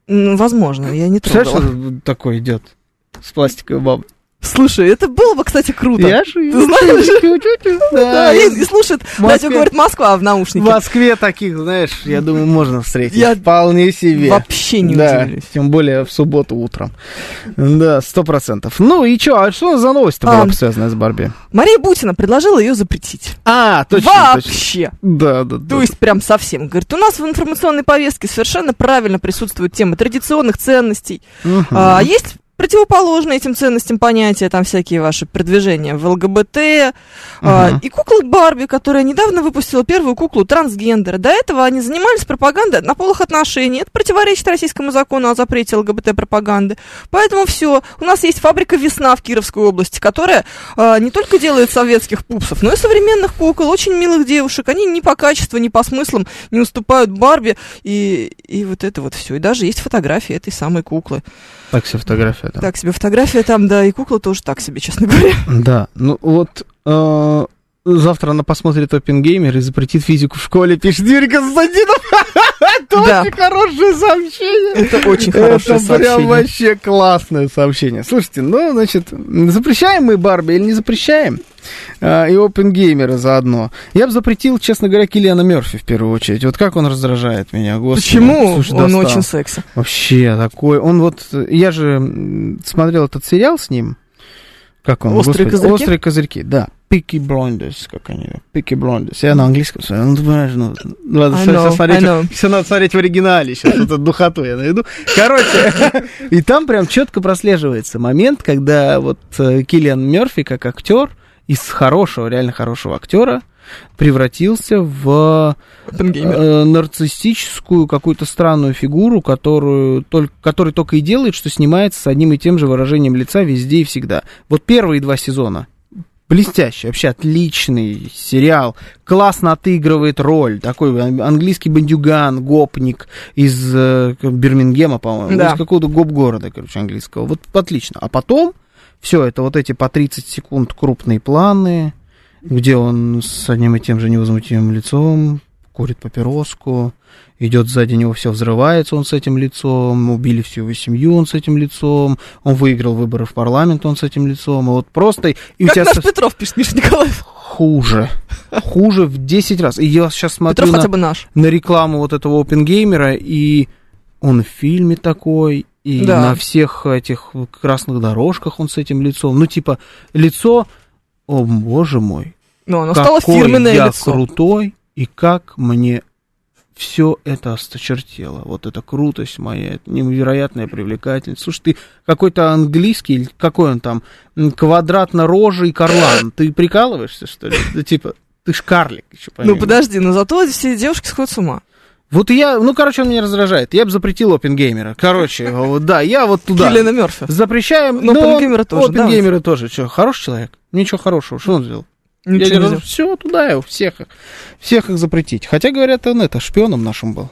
ну, возможно, я не трогала. Представляешь, что такой идет с пластиковой бабой? Слушай, это было бы, кстати, круто. Я же... Ты знаешь? Да, и, и слушает, В радио говорит Москва в В наушнике. Москве таких, знаешь, я думаю, можно встретить. Я Вполне себе. Вообще не да, удивлюсь. тем более в субботу утром. Да, сто процентов. Ну и что, а что за новость А, была связанная с Барби? Мария Бутина предложила ее запретить. А, точно, точно. Вообще. Да, да, да. То есть прям совсем. Говорит, у нас в информационной повестке совершенно правильно присутствует тема традиционных ценностей. Мгм. А, есть противоположные этим ценностям понятия, там всякие ваши продвижения в ЛГБТ. а, Мгм. и кукла Барби, которая недавно выпустила первую куклу трансгендера. До этого они занимались пропагандой однополых отношений. Это противоречит российскому закону о запрете ЛГБТ-пропаганды. Поэтому все. У нас есть фабрика «Весна» в Кировской области, которая а, не только делает советских пупсов, но и современных кукол, очень милых девушек. Они ни по качеству, ни по смыслам не уступают Барби. И, и вот это вот все. И даже есть фотографии этой самой куклы. Так себе фотография там. Так себе фотография там, да, и кукла тоже так себе, честно говоря. Да, ну вот э, завтра она посмотрит Опенгеймер и запретит физику в школе, пишет Юрий Константинов. (laughs) Это Да. очень хорошее сообщение. Это очень хорошее Это прям сообщение. вообще классное сообщение. Слушайте, ну, значит, запрещаем мы Барби или не запрещаем? А, и Опенгеймера заодно. Я бы запретил, честно говоря, Киллиана Мерфи в первую очередь. Вот как он раздражает меня, господи. Почему? Слушай, Он достал. очень секси. Вообще такой. Он вот. Я же смотрел этот сериал с ним. Как он? «Острые Господи, козырьки»? Острые козырьки, да. Picky Blinders, как они. Picky Blinders. Я на английском смотрю. Ну, ты понимаешь, ну, надо I know, смотреть, I know. все надо смотреть в оригинале. Сейчас эту духоту я найду. Короче, и там прям четко прослеживается момент, когда вот э, Киллиан Мерфи, как актер, из хорошего, реально хорошего актера, превратился в э, нарциссическую какую-то странную фигуру, которую только, который только и делает, что снимается с одним и тем же выражением лица везде и всегда. Вот первые два сезона блестящий, вообще отличный сериал, классно отыгрывает роль, такой ан- английский бандюган, гопник из э, Бирмингема, по-моему, Да. из какого-то гоп-города, короче, английского. Вот отлично. А потом все это вот эти по 30 секунд крупные планы, где он с одним и тем же невозмутимым лицом курит папироску, идет сзади него, все взрывается, он с этим лицом, убили всю его семью, он с этим лицом, он выиграл выборы в парламент, он с этим лицом, и вот просто... И у Как тебя наш со- Петров пишет, Миша Николаев. хуже, хуже в 10 раз. И я сейчас смотрю Петров на, хотя бы наш. на рекламу вот этого опенгеймера, и он в фильме такой, и Да. на всех этих красных дорожках он с этим лицом. Ну, типа, лицо, о боже мой, Ну, оно какой стало фирменное я лицо. крутой, и как мне все это осточертело. Вот эта крутость моя, это невероятная привлекательность. Слушай, ты какой-то английский, или какой он там, квадратно-рожий карлан. Ты прикалываешься, что ли? Да типа, ты ж карлик еще, Ну, подожди, но зато все девушки сходят с ума. Вот я, ну, короче, он меня раздражает. Я бы запретил опенгеймера. Короче, (laughs) вот, да, я вот туда. Киллиана Мерфи. Запрещаем. Но Оппенгеймера тоже, да. Оппенгеймера тоже. Что, хороший человек? Ничего хорошего. Что он сделал? Ничего не сделал. все туда его, всех, всех их запретить. Хотя, говорят, он это, шпионом нашим был.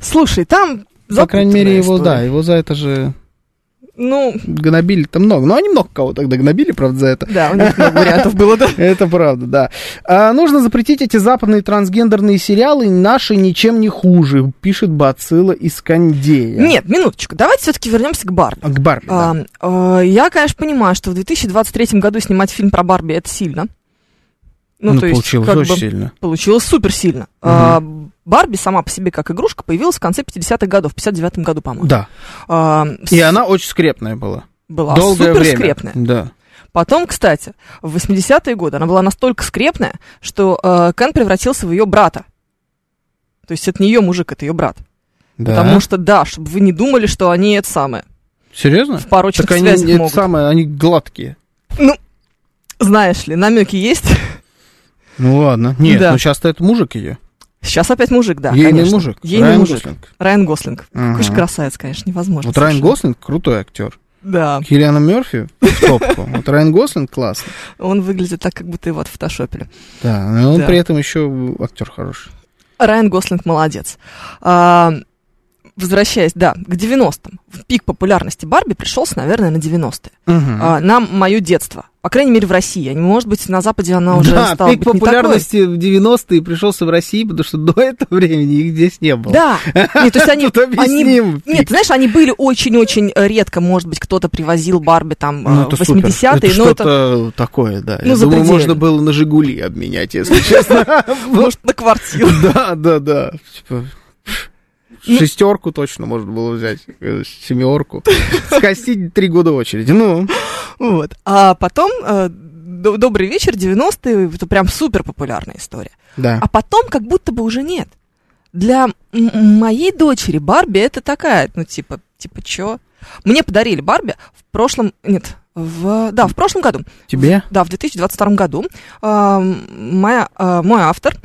Слушай, там По крайней мере, его, да, история. его за это же Ну, гнобили-то много. Но они много кого тогда гнобили, правда, за это. да, у них много вариантов было, да. (laughs) Это правда, да. А, нужно запретить эти западные трансгендерные сериалы, наши ничем не хуже, пишет Бацилла Искандея. Нет, минуточку, давайте все-таки вернемся к Барби. К Барби, да. А, я, конечно, понимаю, что в 2023 году снимать фильм про Барби это сильно. Ну, Ну, то есть, получилось как очень бы, сильно. получилось супер сильно. А, Барби сама по себе как игрушка появилась в конце 50-х годов, в 59-м году, по-моему. Да. А, И с- она очень скрепная была. была Долгое супер время. скрепная. Да. Потом, кстати, в 80-е годы она была настолько скрепная, что э, Кен превратился в ее брата. То есть это не ее мужик, это ее брат. Да. Потому что, да, чтобы вы не думали, что они это самое. Серьезно? В порочных так они, связях это могут. самое, они гладкие. Знаешь ли, намеки есть. Ну ладно. Нет, Да. ну сейчас-то это мужик ее. Сейчас опять мужик, да. Ейный конечно. мужик. Ейный Райан мужик. Гослинг. Райан Гослинг. Ага. Какой же красавец, конечно, невозможно. Вот Райан совершенно. Гослинг крутой актер. Да. Киллиана Мерфи в топку. Вот Райан Гослинг классный. Он выглядит так, как будто его отфотошопили. Да, но он Да. при этом еще актер хороший. Райан Гослинг молодец. А, возвращаясь, да, к 90-м. В пик популярности Барби пришелся, наверное, на 90-е. Мгм. А, нам мое детство. По крайней мере, в России. А Может быть, на Западе она уже да, стала пик быть не такой. популярности в 90-е пришелся в России, потому что до этого времени их здесь не было. Да. Нет, то есть они, (laughs) они-. Нет, знаешь, они были очень-очень редко, может быть, кто-то привозил Барби там Ну, э, это в супер. 80-е, Это но это, такое, да. Ну, Я думаю, можно было на Жигули обменять, если честно. (laughs) может, на квартиру. Да, да, да. Ну. Шестерку точно можно было взять, э, семерку. Скостить три года очереди. Ну, Вот. А потом э, до- «Добрый вечер», 90-е, это прям супер популярная история. да. А потом как будто бы уже нет. Для моей дочери Барби это такая, ну, типа, типа, чё? Мне подарили Барби в прошлом, нет, в, да, в прошлом году. Тебе? Да, в 2022 году. А, моя, а, мой автор,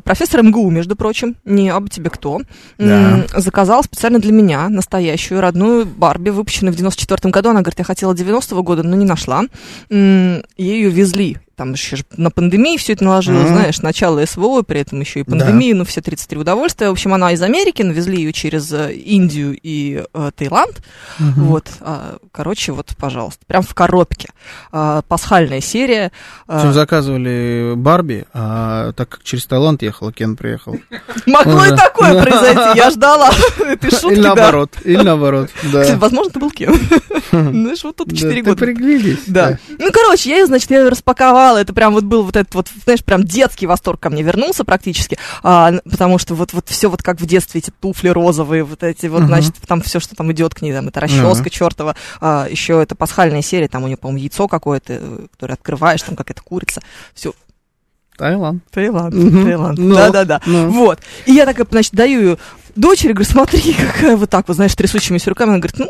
профессор МГУ, между прочим, не об тебе кто, м, заказал специально для меня настоящую родную Барби, выпущенную в 94 году. Она говорит, я хотела 90-го года, но не нашла. М, Ее везли. Там еще на пандемии все это наложилось, Мгм. знаешь, начало СВО, при этом еще и пандемия, ну, все 33 удовольствия. В общем, она из Америки, навезли ее через э, Индию и э, Таиланд. Мгм. Вот, а, короче, вот, пожалуйста, прям в коробке. А, пасхальная серия. В общем, А, заказывали Барби, а так как через Таиланд ехал, Кен приехал. (laughs) могло и такое (laughs) произойти, я ждала (laughs) этой шутки, Или наоборот, или наоборот, да. возможно, это был Кен. Знаешь, вот тут Да, 4 ты года. пригляделись. Да. Ну, короче, я ее, значит, я распаковала. Это прям вот был вот этот вот, знаешь, прям детский восторг ко мне вернулся практически. А, потому что вот, вот все вот как в детстве, эти туфли розовые, вот эти вот, значит, там все, что там идет к ней, там, это расческа чертова. А, еще это пасхальная серия, там у нее, по-моему, яйцо какое-то, э, которое открываешь, там какая-то курица. Все, Таиланд. Таиланд. Таиланд. Ну, Да-да-да. ну. Вот. И я такая, значит, даю ее дочери, говорю, смотри, (laughs) какая вот так вот, знаешь, трясущимися руками. Она говорит, ну,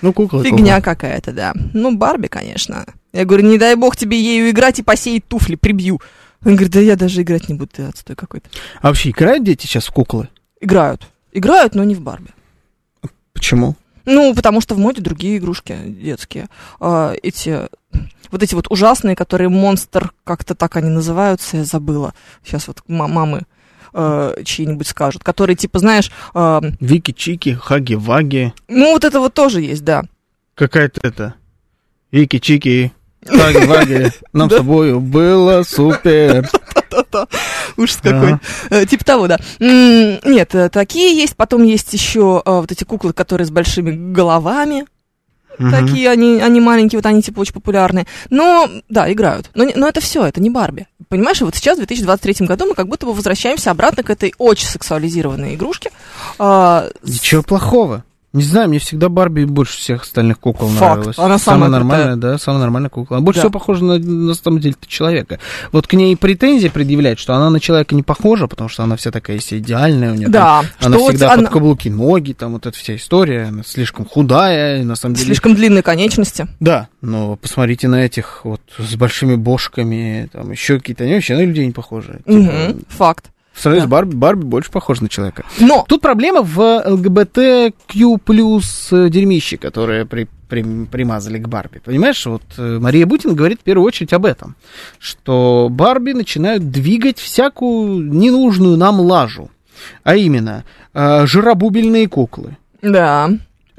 Ну, кукла. Фигня какая-то, да. Ну, Барби, конечно. Я говорю, не дай бог тебе ею играть и посеять туфли, прибью. Он говорит, да я даже играть не буду, ты отстой какой-то. А вообще играют дети сейчас в куклы? Играют. Играют, но не в Барби. Почему? Ну, потому что в моде другие игрушки детские. А, эти, вот эти вот ужасные, которые монстр, как-то так они называются, я забыла. Сейчас вот ма- мамы э, чьи-нибудь скажут. Которые, типа, знаешь, э, Вики, Чики, Хаги, Ваги. ну, вот это вот тоже есть, да. Какая-то это... Вики, Чики, Хаги, Ваги. (laughs) Нам с тобою было супер. (laughs) Та-та. Ужас какой. Ага. Э, Типа того, да. Нет, э, такие есть. Потом есть еще э, вот эти куклы, которые с большими головами. Мгм. Такие они, они маленькие, вот они типа очень популярные. Но, да, играют. Но, но это все, это не Барби. Понимаешь, и вот сейчас, в 2023 году, мы как будто бы возвращаемся обратно к этой очень сексуализированной игрушке. А, с- Ничего плохого. Не знаю, мне всегда Барби больше всех остальных кукол Факт. нравилась. Она самая нормальная, да, самая нормальная кукла. Она больше Да. всего похожа на, на самом деле человека. Вот к ней претензии предъявлять, что она на человека не похожа, потому что она вся такая вся идеальная, у нее Да, она что вот всегда она- под каблуки ноги, там вот эта вся история, она слишком худая, и на самом деле... слишком длинные конечности. Да, но посмотрите на этих вот с большими бошками, там еще какие-то, они вообще на людей не похожи. Типа, Мгм, факт. Сравнении Да. Барби, Барби больше похожа на человека. Но Тут проблема в ЛГБТQ плюс дерьмище, которое при, при- примазали к Барби. Понимаешь, вот э, Мария Бутин говорит в первую очередь об этом, что Барби начинают двигать всякую ненужную нам лажу. А именно, э, жиробубельные куклы, да.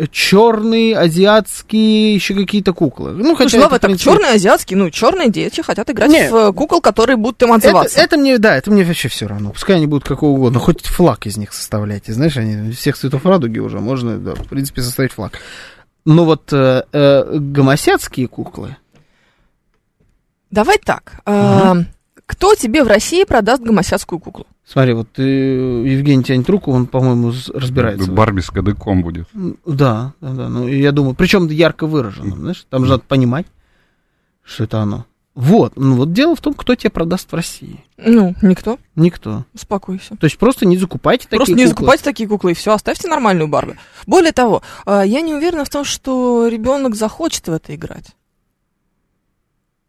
Черные, азиатские, еще какие-то куклы. Ну, Слушай, хотя Слава, это, так принципе, черные азиатские, ну, черные дети хотят играть Не. в э, кукол, которые будут им Это, отзываться. это мне, да, это мне вообще все равно. Пускай они будут какого угодно, хоть флаг из них составляйте. Знаешь, они всех цветов радуги уже можно, да, в принципе, составить флаг. Но вот э, э, гомосятские куклы, Давай так. э, Кто тебе в России продаст гомосятскую куклу? Смотри, вот э, Евгений тянет руку, он, по-моему, разбирается. Барби с кадыком будет. Да, да, да. Ну, я думаю, причем ярко выражено, знаешь, там же надо понимать, что это оно. Вот, ну вот дело в том, кто тебе продаст в России. Ну, никто. Никто. Успокойся. То есть просто не закупайте такие Просто не куклы. закупайте такие куклы, и все, оставьте нормальную Барби. Более того, а, я не уверена в том, что ребенок захочет в это играть.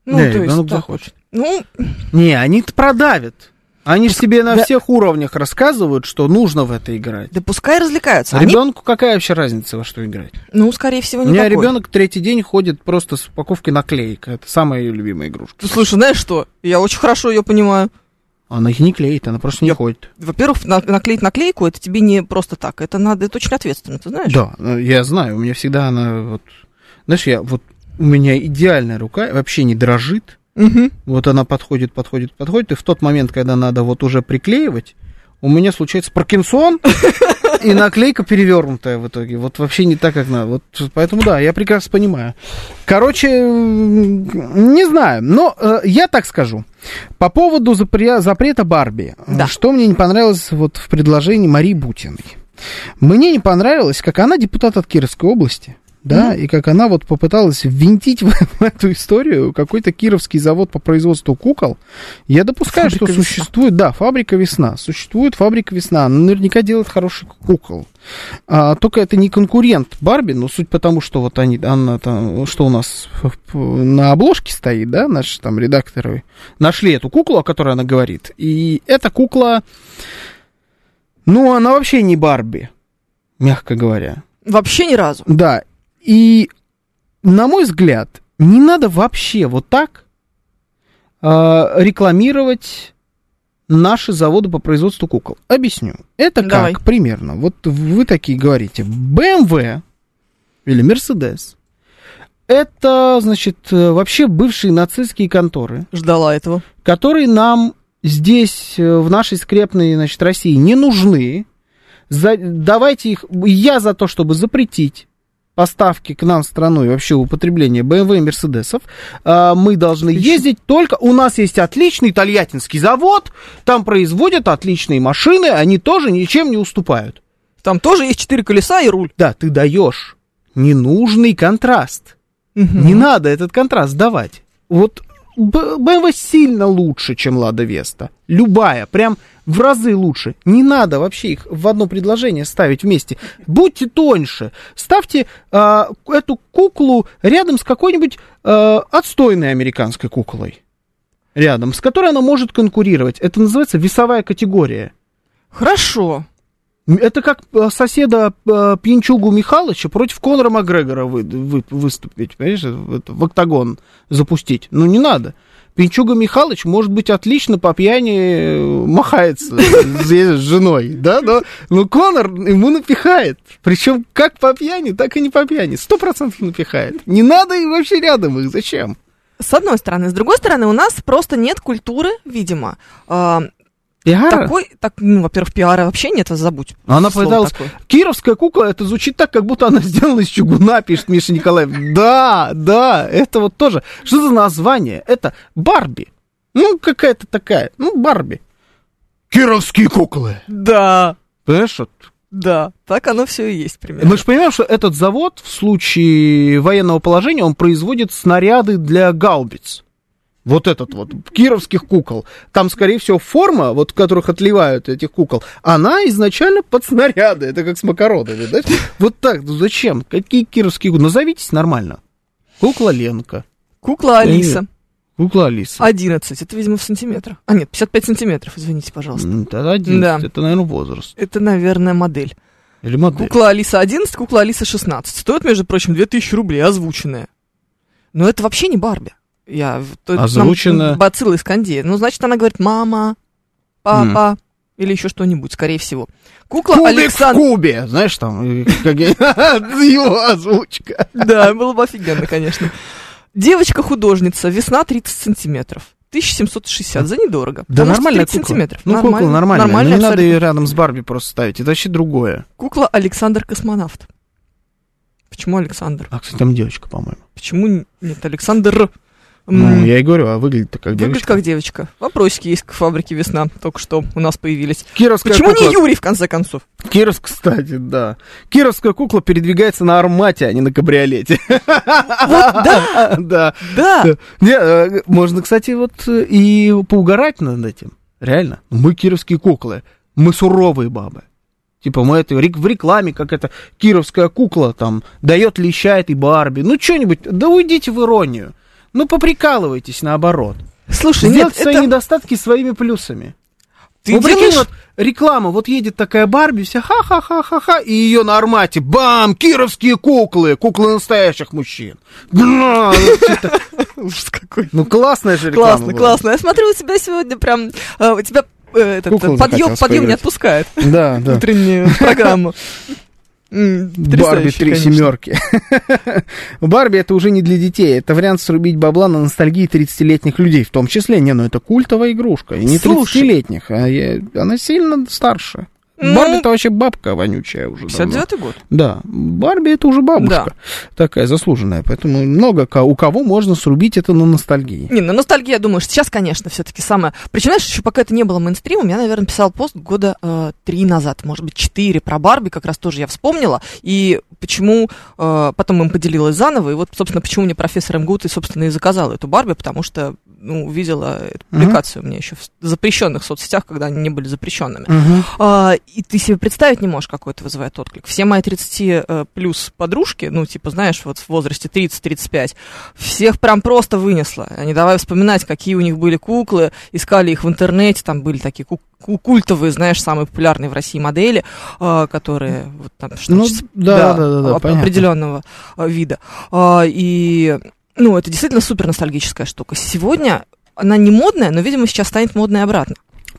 Ну, Не, то есть захочет. Ну, Не, они продавят. Они же себе на да. всех уровнях рассказывают, что нужно в это играть. да пускай развлекаются. Они, Ребенку какая вообще разница, во что играть? ну, скорее всего, У меня ребенок третий день ходит просто с упаковкой наклеек. Это самая ее любимая игрушка. Ты слушай, знаешь что? Я очень хорошо ее понимаю. Она их не клеит, она просто не Я- ходит. Во-первых, на- наклеить наклейку это тебе не просто так. Это надо, это очень ответственно, ты знаешь? Да, ну, я знаю, у меня всегда она вот... Знаешь, я вот... У меня идеальная рука, вообще не дрожит. Мгм. Вот она подходит, подходит, подходит, и в тот момент, когда надо вот уже приклеивать, у меня случается Паркинсон, и наклейка перевернутая в итоге. Вот вообще не так, как надо. Вот поэтому да, я прекрасно понимаю. Короче, не знаю, но э, я так скажу. По поводу запре- запрета Барби. Да. Что мне не понравилось вот в предложении Марии Бутиной. Мне не понравилось, как она депутат от Кировской области. Да, и как она вот попыталась ввинтить в, (laughs) в эту историю какой-то кировский завод по производству кукол. Я допускаю, Фабрика что «Весна». существует, да, фабрика весна. Существует фабрика весна. Она наверняка делает хороших кукол. А, только это не конкурент Барби, но суть потому, что вот они, она там, что у нас на обложке стоит, да, наши там редакторы нашли эту куклу, о которой она говорит. И эта кукла, ну, она вообще не Барби, мягко говоря. Вообще ни разу. Да, и, на мой взгляд, не надо вообще вот так а, рекламировать наши заводы по производству кукол. Объясню. Это Давай. как примерно. Вот вы такие говорите, BMW или Mercedes, это, значит, э, вообще бывшие нацистские конторы, Ждала этого. которые нам здесь, э, в нашей скрепной, значит, России не нужны. За- давайте их... Я за то, чтобы запретить поставки к нам в страну и вообще употребление BMW и Мерседесов. А, Мы должны ездить только... У нас есть отличный тольяттинский завод, там производят отличные машины, они тоже ничем не уступают. Там тоже есть четыре колеса и руль. Да, ты даешь ненужный контраст. Не надо этот контраст давать. Вот BMW сильно лучше, чем Лада Веста. Любая, прям в разы лучше. Не надо вообще их в одно предложение ставить вместе. Будьте тоньше. Ставьте а, эту куклу рядом с какой-нибудь а, отстойной американской куклой. Рядом, с которой она может конкурировать. Это называется весовая категория. Хорошо. Это как э, соседа э, Пьянчугу Михалыча против Конора Макгрегора вы, вы- выступить, понимаешь, в, октагон запустить. Ну, не надо. Пьянчуга Михалыч, может быть, отлично по пьяни э, махается с с женой, да, но, но Конор ему напихает. Причем как по пьяни, так и не по пьяни. Сто процентов напихает. Не надо и вообще рядом их. Зачем? С одной стороны. С другой стороны, у нас просто нет культуры, видимо. А, Пиара? такой, так, ну, во-первых, пиара вообще нет, забудь. Она пыталась... такое. Кировская кукла, это звучит так, как будто она сделана из чугуна, пишет Миша Николаев. Да, да, это вот тоже. Что за название? Это Барби. Ну, какая-то такая, ну, Барби. Кировские куклы. Да, Понимаешь, вот. да, так оно все и есть примерно. мы же понимаем, что этот завод в случае военного положения, он производит снаряды для гаубиц. Вот этот вот, кировских кукол. Там, скорее всего, форма, вот, которых отливают этих кукол, она изначально под снаряды. Это как с макаронами, да? Вот так, ну зачем? Какие кировские куклы? Назовитесь нормально. Кукла Ленка. Кукла Алиса. Кукла Алиса. 11, это, видимо, в сантиметрах. А, нет, 55 сантиметров, извините, пожалуйста. Это 11, Да. это, наверное, возраст. Это, наверное, модель. Или модель. Кукла Алиса 11, кукла Алиса 16. Стоит, между прочим, 2000 рублей, озвученная. Но это вообще не Барби. Я, в- то- нам Озвучено- Бацилла из Канди. Ну, значит, она говорит мама, папа или еще что-нибудь, скорее всего. Кукла Кубик Александр... в кубе. Знаешь, там, (laughs) его озвучка. Да, было бы офигенно, конечно. Девочка-художница, весна 30 сантиметров. 1760, за недорого. Да нормальная 30 кукла. сантиметров. Ну, кукла нормальная. нормальная Ну, не надо ее рядом с Барби просто ставить. Это вообще другое. Кукла Александр Космонавт. Почему Александр? А, кстати, там девочка, по-моему. Почему нет Александр? Ну, я и говорю, а выглядит-то как Выглядит девочка. как девочка. Вопросики есть к фабрике «Весна». Только что у нас появились. Кировская Почему кукла. не Юрий, в конце концов? Киров, кстати, да. Кировская кукла передвигается на армате, а не на кабриолете. Вот, (laughs) да, Да. да. Не, э, можно, кстати, вот э, и поугарать над этим. Реально. Мы кировские куклы. Мы суровые бабы. Типа мы это в рекламе, как это кировская кукла там дает леща этой Барби. Ну, что-нибудь, да уйдите в иронию. Ну, поприкалывайтесь наоборот. Слушай, нет, Сделайте свои это... недостатки своими плюсами. Ты ну, прикинь, делаешь... вот реклама, вот едет такая Барби, вся ха-ха-ха-ха-ха, и ее на армате, бам, кировские куклы, куклы настоящих мужчин. Ну, (laughs) Ужас какой. Ну, классная же реклама Классно, классно. Я смотрю, у тебя сегодня прям... э, У тебя э, этот, подъем, подъем не отпускает. Да, да. Утреннюю программу. (laughs) Барби три конечно. семерки. (laughs) Барби это уже не для детей, это вариант срубить бабла на ностальгии 30-летних людей, в том числе, не, ну это культовая игрушка, и не Слушай. 30-летних, а я- она сильно старше. Ну, Барби это вообще бабка вонючая уже давно. 59-й год. Да, Барби это уже бабушка такая заслуженная, поэтому много у кого можно срубить это на ностальгии. Не, ну ностальгия, думаю, что сейчас, конечно, все-таки самое... Причем, знаешь, еще пока это не было мейнстримом, я, наверное, писал пост года э, три назад, может быть, четыре, про Барби, как раз тоже я вспомнила, и почему... э, потом им поделилась заново, и вот, собственно, почему мне профессор МГУ, ты, собственно, и заказал эту Барби, потому что, ну, увидела эту публикацию у меня еще в запрещенных соцсетях, когда они не были запрещенными. Мгм. А, и ты себе представить не можешь, какой это вызывает отклик. Все мои 30 э, плюс подружки, ну, типа, знаешь, вот в возрасте 30-35, всех прям просто вынесло. Они давай вспоминать, какие у них были куклы, искали их в интернете, там были такие ку- ку- культовые, знаешь, самые популярные в России модели, э, которые вот там что Ну, да, да, да, да, оп- понятно. определенного э, вида. А, и, ну, это действительно супер ностальгическая штука. Сегодня она не модная, но, видимо, сейчас станет модной обратно.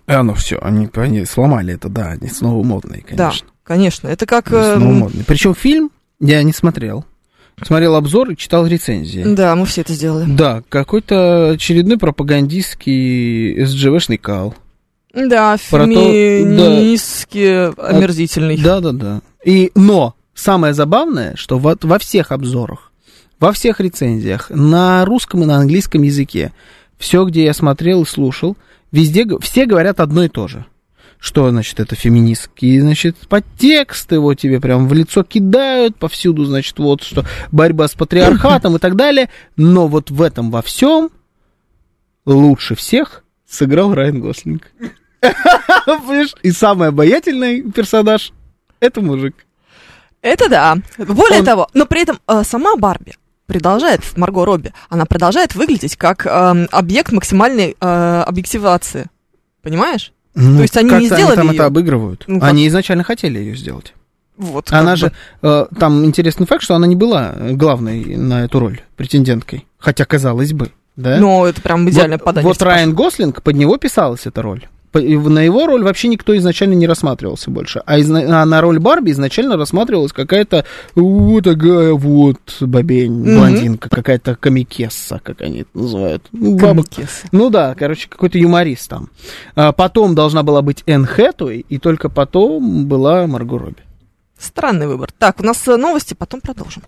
А, ну все, они, они сломали это, да, они снова модные, Да, конечно. конечно. Это как... Они снова модные. Причем фильм я не смотрел. Смотрел обзор и читал рецензии. Да, мы все это сделали. Да, какой-то очередной пропагандистский СЖВшный кал. Да, Про то- феминистски омерзительный. Да, да, да. И, но самое забавное, что во, во всех обзорах, во всех рецензиях на русском и на английском языке, все, где я смотрел и слушал, везде все говорят одно и то же. Что, значит, это феминистские, значит, подтексты, вот тебе прям в лицо кидают, повсюду, значит, вот, что борьба с патриархатом и так далее. Но вот в этом во всем лучше всех сыграл Райан Гослинг. (laughs) И самый обаятельный персонаж это мужик. Это да. Более Он- того, но при этом э, сама Барби продолжает, Марго Робби, она продолжает выглядеть как эм, объект максимальной э, объективации. Понимаешь? Ну, есть они не сделали там её? это обыгрывают. Ну, как- они изначально хотели ее сделать. Вот. Она же, э, там интересный факт, что она не была главной на эту роль, претенденткой. Хотя, казалось бы, да? Ну, это прям идеальное вот, подание. вот Райан Гослинг, под него писалась эта роль. На его роль вообще никто изначально не рассматривался больше. А, изна- а на роль Барби изначально рассматривалась какая-то вот такая вот бабень, Мгм. блондинка, какая-то комикесса, как они это называют. Ну, Комикесы. Ну да, короче, какой-то юморист там. А потом должна была быть Энн Хэтэуэй, и только потом была Марго Робби. Странный выбор. Так, у нас э, новости, потом продолжим.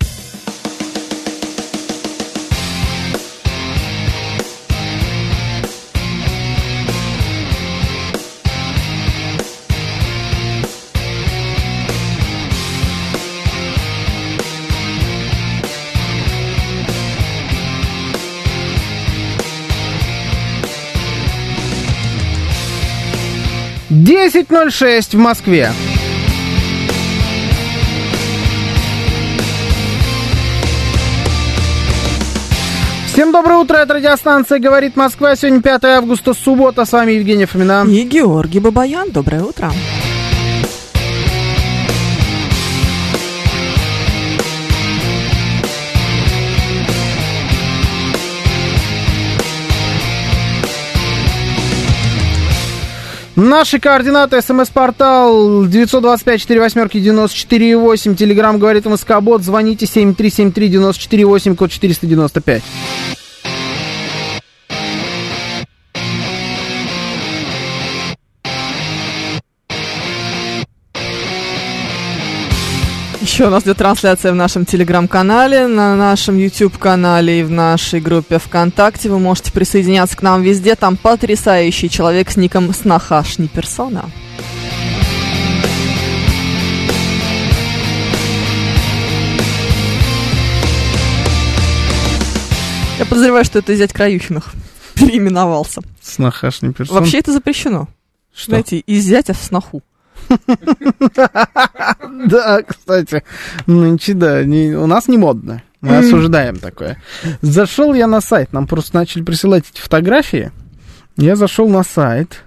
Десять ноль шесть в Москве. Всем доброе утро, это радиостанция «Говорит Москва». Сегодня 5 августа, суббота. С вами Евгений Фомина. И Георгий Бабаян, доброе утро. Наши координаты. СМС-портал 925-48-94-8. Телеграмм «Говорит Москобот». Звоните 7373-94-8, код 495. Еще у нас идет трансляция в нашем телеграм-канале, на нашем YouTube-канале и в нашей группе ВКонтакте. Вы можете присоединяться к нам везде. Там потрясающий человек с ником Снахашни Персона. Я подозреваю, что это зять Краюхиных (laughs) переименовался. Снахашный персон. Вообще это запрещено. Что? Знаете, из зятя в сноху. (laughs) Да, кстати, нынче, да, у нас не модно. Мы осуждаем такое. Зашел я на сайт, нам просто начали присылать эти фотографии. Я зашел на сайт,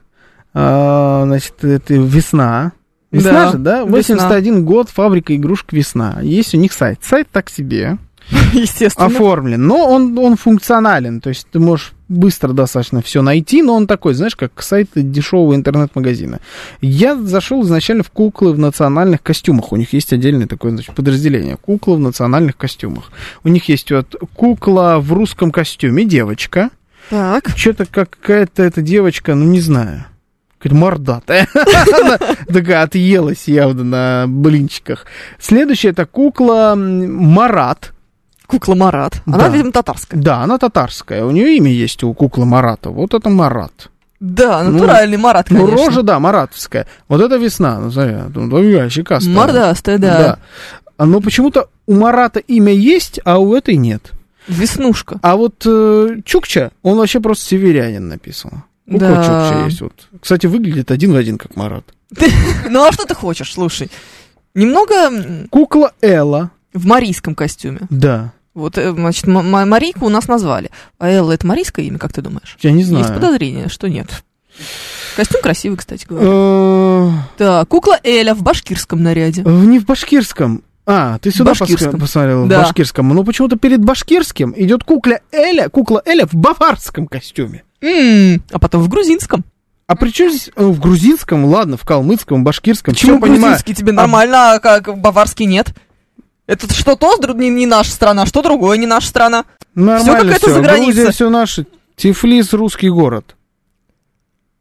а, значит, это весна. Весна Да, же, да? весна. 81 год, фабрика игрушек «Весна». Есть у них сайт. Сайт так себе, (laughs) Естественно. оформлен, но он, он функционален, то есть ты можешь быстро достаточно все найти, но он такой, знаешь, как сайт дешевого интернет-магазина. Я зашел изначально в куклы в национальных костюмах, у них есть отдельное такое значит, подразделение, куклы в национальных костюмах. У них есть вот кукла в русском костюме, девочка, Так. что-то какая-то эта девочка, ну не знаю, какая-то мордатая. (laughs) Такая отъелась явно на блинчиках. Следующая это кукла Марат. Кукла Марат. Она, Да. видимо, татарская. Да, она татарская. У нее имя есть у куклы Марата. Вот это Марат. Да, Ну, натуральный Марат, Ну, конечно. рожа, да, маратовская. Вот это весна. Ну, смотри, ну, такая щекастая. Мордастая, да. А, Но почему-то у Марата имя есть, а у этой нет. Веснушка. А вот э, Чукча, он вообще просто северянин написан. Кукла Да. Чукча есть. Вот. Кстати, выглядит один в один, как Марат. (laughs) Ну, а что ты хочешь, слушай? Немного Кукла Элла, в марийском костюме. да. Вот, э, значит, Марийку у нас назвали. А Элла это марийское имя, как ты думаешь? Я не знаю. Есть подозрение, что нет. Костюм красивый, кстати говоря. Э, Так, кукла Эля в башкирском наряде. в- Не в башкирском. А, ты сюда Башкирском. пос- посмотрел, Да. в башкирском. Но почему-то перед башкирским идет кукла Эля, кукла Эля в баварском костюме. М, А потом в грузинском. А при чем здесь э, в грузинском, ладно, в калмыцком, в башкирском, Почему всё понимаю. грузинский тебе нормально, а как баварский нет? Это что то не, не наша страна, что другое не наша страна. Нормально за граница. Грузия все наше. Тифлис русский город.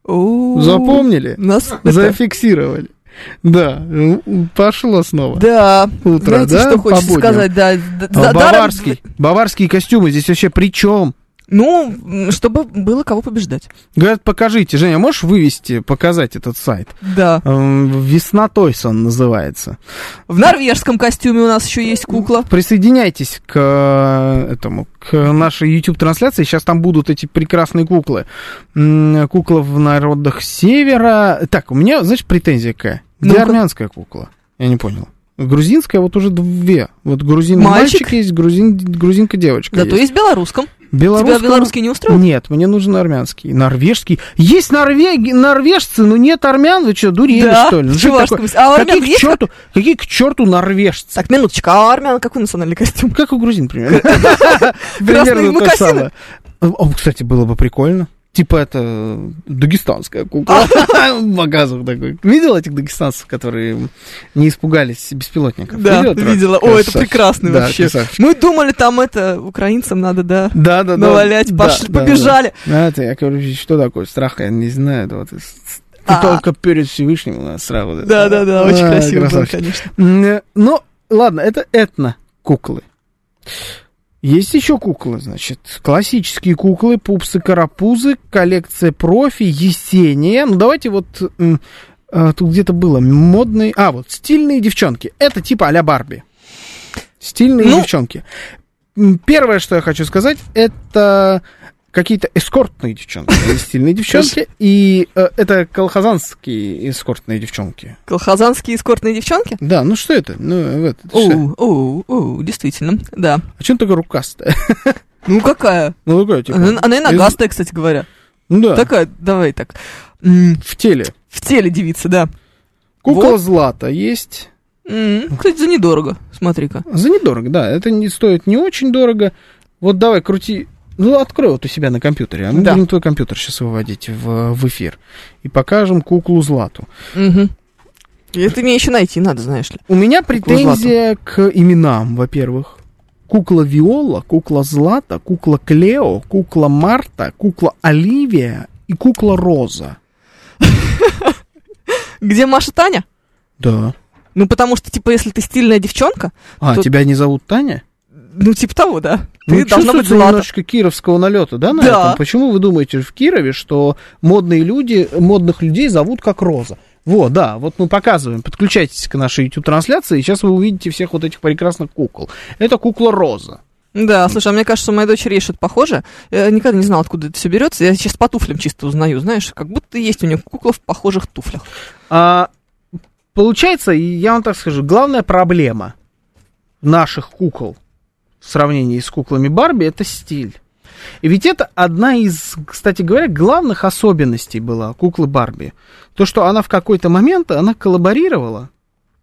Запомнили? Нас... Зафиксировали. Да, пошло снова. Да. Утро, Знаете, да, что хочется сказать, да. А баварский, баварские костюмы здесь вообще при чем? Ну, чтобы было кого побеждать. Говорят, покажите. Женя, можешь вывести, показать этот сайт? Да. Эм, Весна Тойсон называется. В норвежском костюме у нас еще есть кукла. Присоединяйтесь к э, этому, к нашей YouTube-трансляции. Сейчас там будут эти прекрасные куклы. Кукла в народах севера. Так, у меня, значит, претензия какая? Где Ну-ка. армянская кукла? Я не понял. Грузинская вот уже две. Вот грузин Мальчик? мальчик, есть, грузин, грузинка девочка Зато есть. есть в белорусском. Белорусского- Тебя белорусский не устроит? Нет, мне нужен армянский. Норвежский. Есть норвеги, норвежцы, но нет армян. Вы что, дурели, Да, что ли? Ну, что такое? А какие, к есть черту, какие к черту норвежцы? Так, минуточку, а у армян какой национальный костюм? Как у грузин, примерно. (laughs) Примерно то же самое. Кстати, было бы прикольно. Типа это дагестанская кукла. (laughs) В багажах такой. Видел этих дагестанцев, которые не испугались беспилотников? Да, видела. О, это прекрасно Да, вообще. Мы думали, там это, украинцам надо, да, Да, да, навалять. Пошли, побежали. Знаете, я говорю, что такое страх, я не знаю. Вот, и А. только перед Всевышним у нас сразу. это. Да, да, да, очень А, красиво было, конечно. Э, Ну, ладно, это этно-куклы. Есть еще куклы, значит, классические куклы, пупсы-карапузы, коллекция профи, Есения. Ну, давайте вот, а, тут где-то было, модные, а, вот, стильные девчонки. Это типа а-ля Барби. Стильные Ну. девчонки. Первое, что я хочу сказать, это какие-то эскортные девчонки, (laughs) стильные девчонки, и э, это колхозанские эскортные девчонки. Колхозанские эскортные девчонки? Да, ну что это? Ну, вот? Оу, оу, оу, действительно, да. А что такая рукастая? (laughs) Ну, какая? Ну, такая, типа... Она, она и из- ногастая, кстати говоря. Ну, да, Такая, давай так. В теле. В теле девица, да. Кукла Вот. Злата есть. Кстати, за недорого, смотри-ка. За недорого, да. Это не стоит не очень дорого. Вот давай, крути... Ну, открой вот у себя на компьютере. А мы Да. будем твой компьютер сейчас выводить в, в эфир. И покажем куклу Злату. И Это мне еще найти надо, знаешь ли. У меня претензия к именам, во-первых. Кукла Виола, кукла Злата, кукла Клео, кукла Марта, кукла Оливия и кукла Роза. (laughs) Где Маша Таня? Да. Ну, потому что, типа, если ты стильная девчонка, А, Тут- тебя не зовут Таня? Ну, типа того, да. Ты Ну, должна быть злата. немножечко кировского налета, да, на Да. этом? Почему вы думаете в Кирове, что модные люди, модных людей зовут как Роза? Вот, да, вот мы показываем. Подключайтесь к нашей YouTube-трансляции, и сейчас вы увидите всех вот этих прекрасных кукол. Это кукла Роза. Да, слушай, а мне кажется, у моей дочери что-то похожее. Я никогда не знала, откуда это все берется. Я сейчас по туфлям чисто узнаю, знаешь, как будто есть у нее кукла в похожих туфлях. А, получается, я вам так скажу, главная проблема наших кукол в сравнении с куклами Барби это стиль. И ведь это одна из, кстати говоря, главных особенностей была куклы Барби. То, что она в какой-то момент, она коллаборировала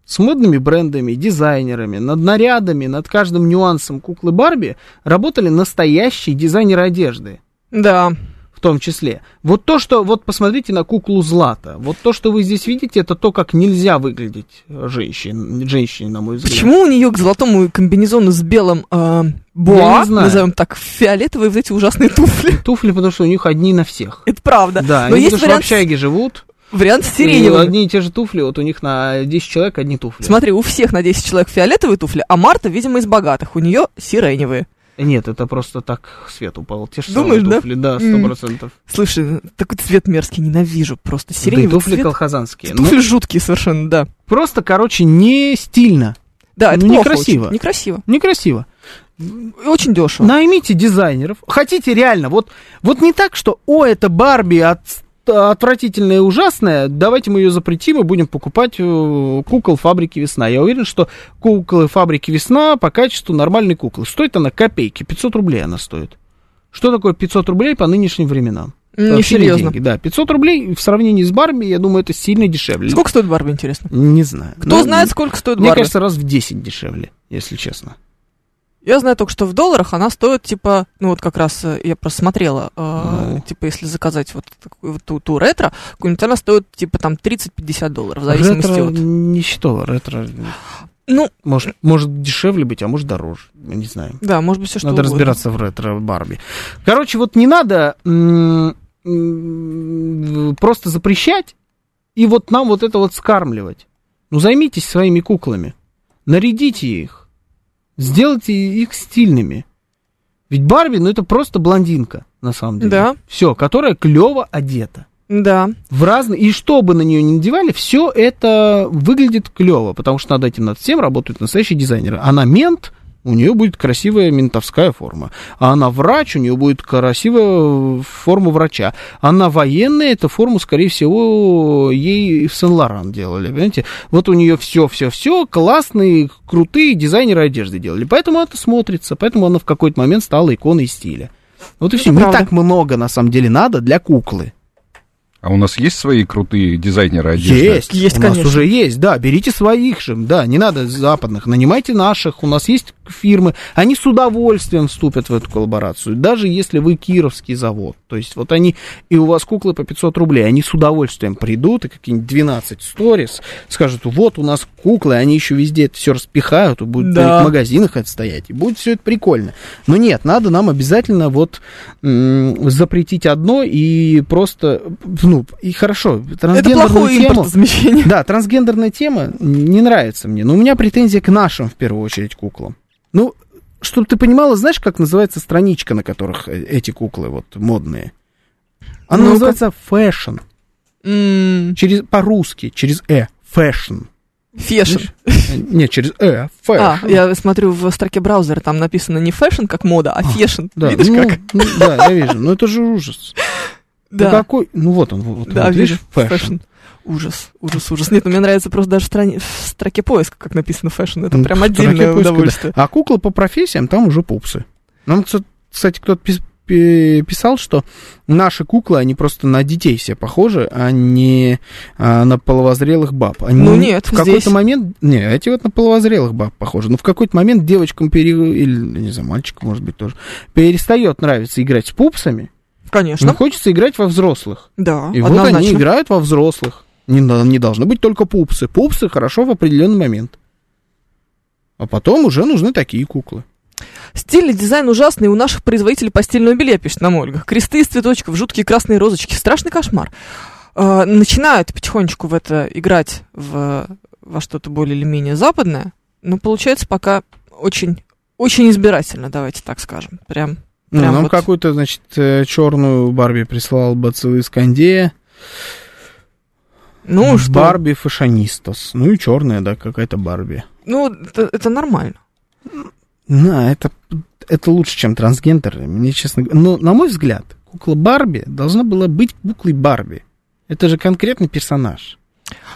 с модными брендами, дизайнерами, над нарядами, над каждым нюансом куклы Барби работали настоящие дизайнеры одежды Да. В том числе. Вот то, что, вот посмотрите на куклу Злата. Вот то, что вы здесь видите, это то, как нельзя выглядеть женщине, женщине на мой взгляд. Почему у нее к золотому комбинезону с белым э, знаю. назовем так, фиолетовые вот эти ужасные туфли? (laughs) Туфли, потому что у них одни на всех. Это правда. Да, Но они есть что в вариант, общаге живут. вариант с одни и те же туфли, вот у них на 10 человек одни туфли. Смотри, у всех на 10 человек фиолетовые туфли, а Марта, видимо, из богатых. У нее сиреневые. Нет, это просто так свет упал. Те же Думаешь, самые да? туфли, да, сто М. процентов. Слушай, такой цвет мерзкий, ненавижу просто. Да и Сиреневый туфли цвет. колхозанские. Ну, Туфли жуткие совершенно, да. просто, короче, не стильно. Да, это Ну, некрасиво. Некрасиво. Некрасиво. Очень дешево. Наймите дизайнеров. Хотите реально, вот, вот не так, что, о, это Барби от, отвратительная и ужасная, давайте мы ее запретим и будем покупать э, кукол фабрики Весна. Я уверен, что куклы фабрики Весна по качеству нормальной куклы. Стоит она копейки, 500 рублей она стоит. Что такое 500 рублей по нынешним временам? Не серьезно. деньги, да, 500 рублей в сравнении с Барби, я думаю, это сильно дешевле. Сколько стоит Барби, интересно? Не знаю. Кто Ну, знает, сколько стоит Мне Барби? кажется, раз в 10 дешевле, если честно. Я знаю только, что в долларах она стоит, типа, ну вот как раз э, я просто смотрела, э, Ну. типа, если заказать вот такую вот ту, ту ретро, какую-нибудь она стоит, типа, там 30-50 долларов, в зависимости ретро от... не считала, ретро Ну, может, может дешевле быть, а может дороже, не знаю. да, может быть, все что Надо угодно. разбираться в ретро Барби. Короче, вот не надо м, м, просто запрещать и вот нам вот это вот скармливать. Ну, займитесь своими куклами, нарядите их, сделайте их стильными. Ведь Барби, ну, это просто блондинка, на самом деле. Да. Все, которая клево одета. Да. В разные, и что бы на нее ни надевали, все это выглядит клево, потому что над этим над всем работают настоящие дизайнеры. Она мент, у нее будет красивая ментовская форма. А она врач, у нее будет красивая форма врача. Она военная, эту форму, скорее всего, ей в Сен-Лоран делали, понимаете? Вот у нее все-все-все, классные, крутые дизайнеры одежды делали. Поэтому это смотрится, поэтому она в какой-то момент стала иконой стиля. Вот и Это все. Не так много, на самом деле, надо для куклы. А у нас есть свои крутые дизайнеры одежды? Есть, Есть, у нас конечно. уже есть, да, берите своих же, да, не надо западных, нанимайте наших, у нас есть фирмы, они с удовольствием вступят в эту коллаборацию, даже если вы кировский завод, то есть вот они, и у вас куклы по 500 рублей, они с удовольствием придут и какие-нибудь 12 сторис скажут, вот у нас куклы, они еще везде это все распихают, и будут Да. в магазинах это стоять, и будет все это прикольно. Но нет, надо нам обязательно вот м, запретить одно и просто, ну, и хорошо, Это трансгендерную плохое тему... импортозамещение. Да, трансгендерная тема не нравится мне, но у меня претензия к нашим, в первую очередь, куклам. Ну, чтобы ты понимала, знаешь, как называется страничка, на которых э, эти куклы вот модные? Она Ну-ка. называется фэшн. Через, по-русски, через «э». Фэшн. Фешн. Э, Нет, через «э». А, Фэшн. я смотрю в строке браузера, там написано не фэшн, как мода, а фешн. Да, Видишь ну, как? ну, да, я вижу. Ну, это же ужас. Ну, Да. какой? Ну, вот он, вот, Да, вот, видишь, фэшн. Фэшн. Ужас, ужас, ужас. Нет, ну, мне нравится просто даже в, стране- в строке поиска, как написано фэшн. Это Ну, прям отдельное поиска, да. удовольствие. А кукла по профессиям там уже пупсы. Нам, кстати, кто-то пис- пи- писал, что наши куклы, они просто на детей все похожи, а не а, на половозрелых баб. Они Ну, нет, в какой-то здесь- момент... Не, эти вот на половозрелых баб похожи. Но в какой-то момент девочкам пере... или, не знаю, мальчикам, может быть, тоже, перестает нравиться играть с пупсами. Конечно. Ну, хочется играть во взрослых. Да, И вот они однозначно. играют во взрослых. Не, не должны быть только пупсы. Пупсы хорошо в определенный момент. А потом уже нужны такие куклы. Стиль и дизайн ужасный у наших производителей постельного белья, пишет нам Ольга. Кресты из цветочков, жуткие красные розочки. Страшный кошмар. Э, начинают потихонечку в это играть в во что-то более или менее западное, но получается пока очень, очень избирательно, давайте так скажем. Прям, Ну, нам вот. какую-то, значит, черную Барби прислал Бацилы Скандея. Ну, что? Барби фашонистос. Ну и черная, да, какая-то Барби. Ну, это, это нормально. На, это, это лучше, чем трансгендер. Мне честно говоря. Но, на мой взгляд, кукла Барби должна была быть куклой Барби. Это же конкретный персонаж.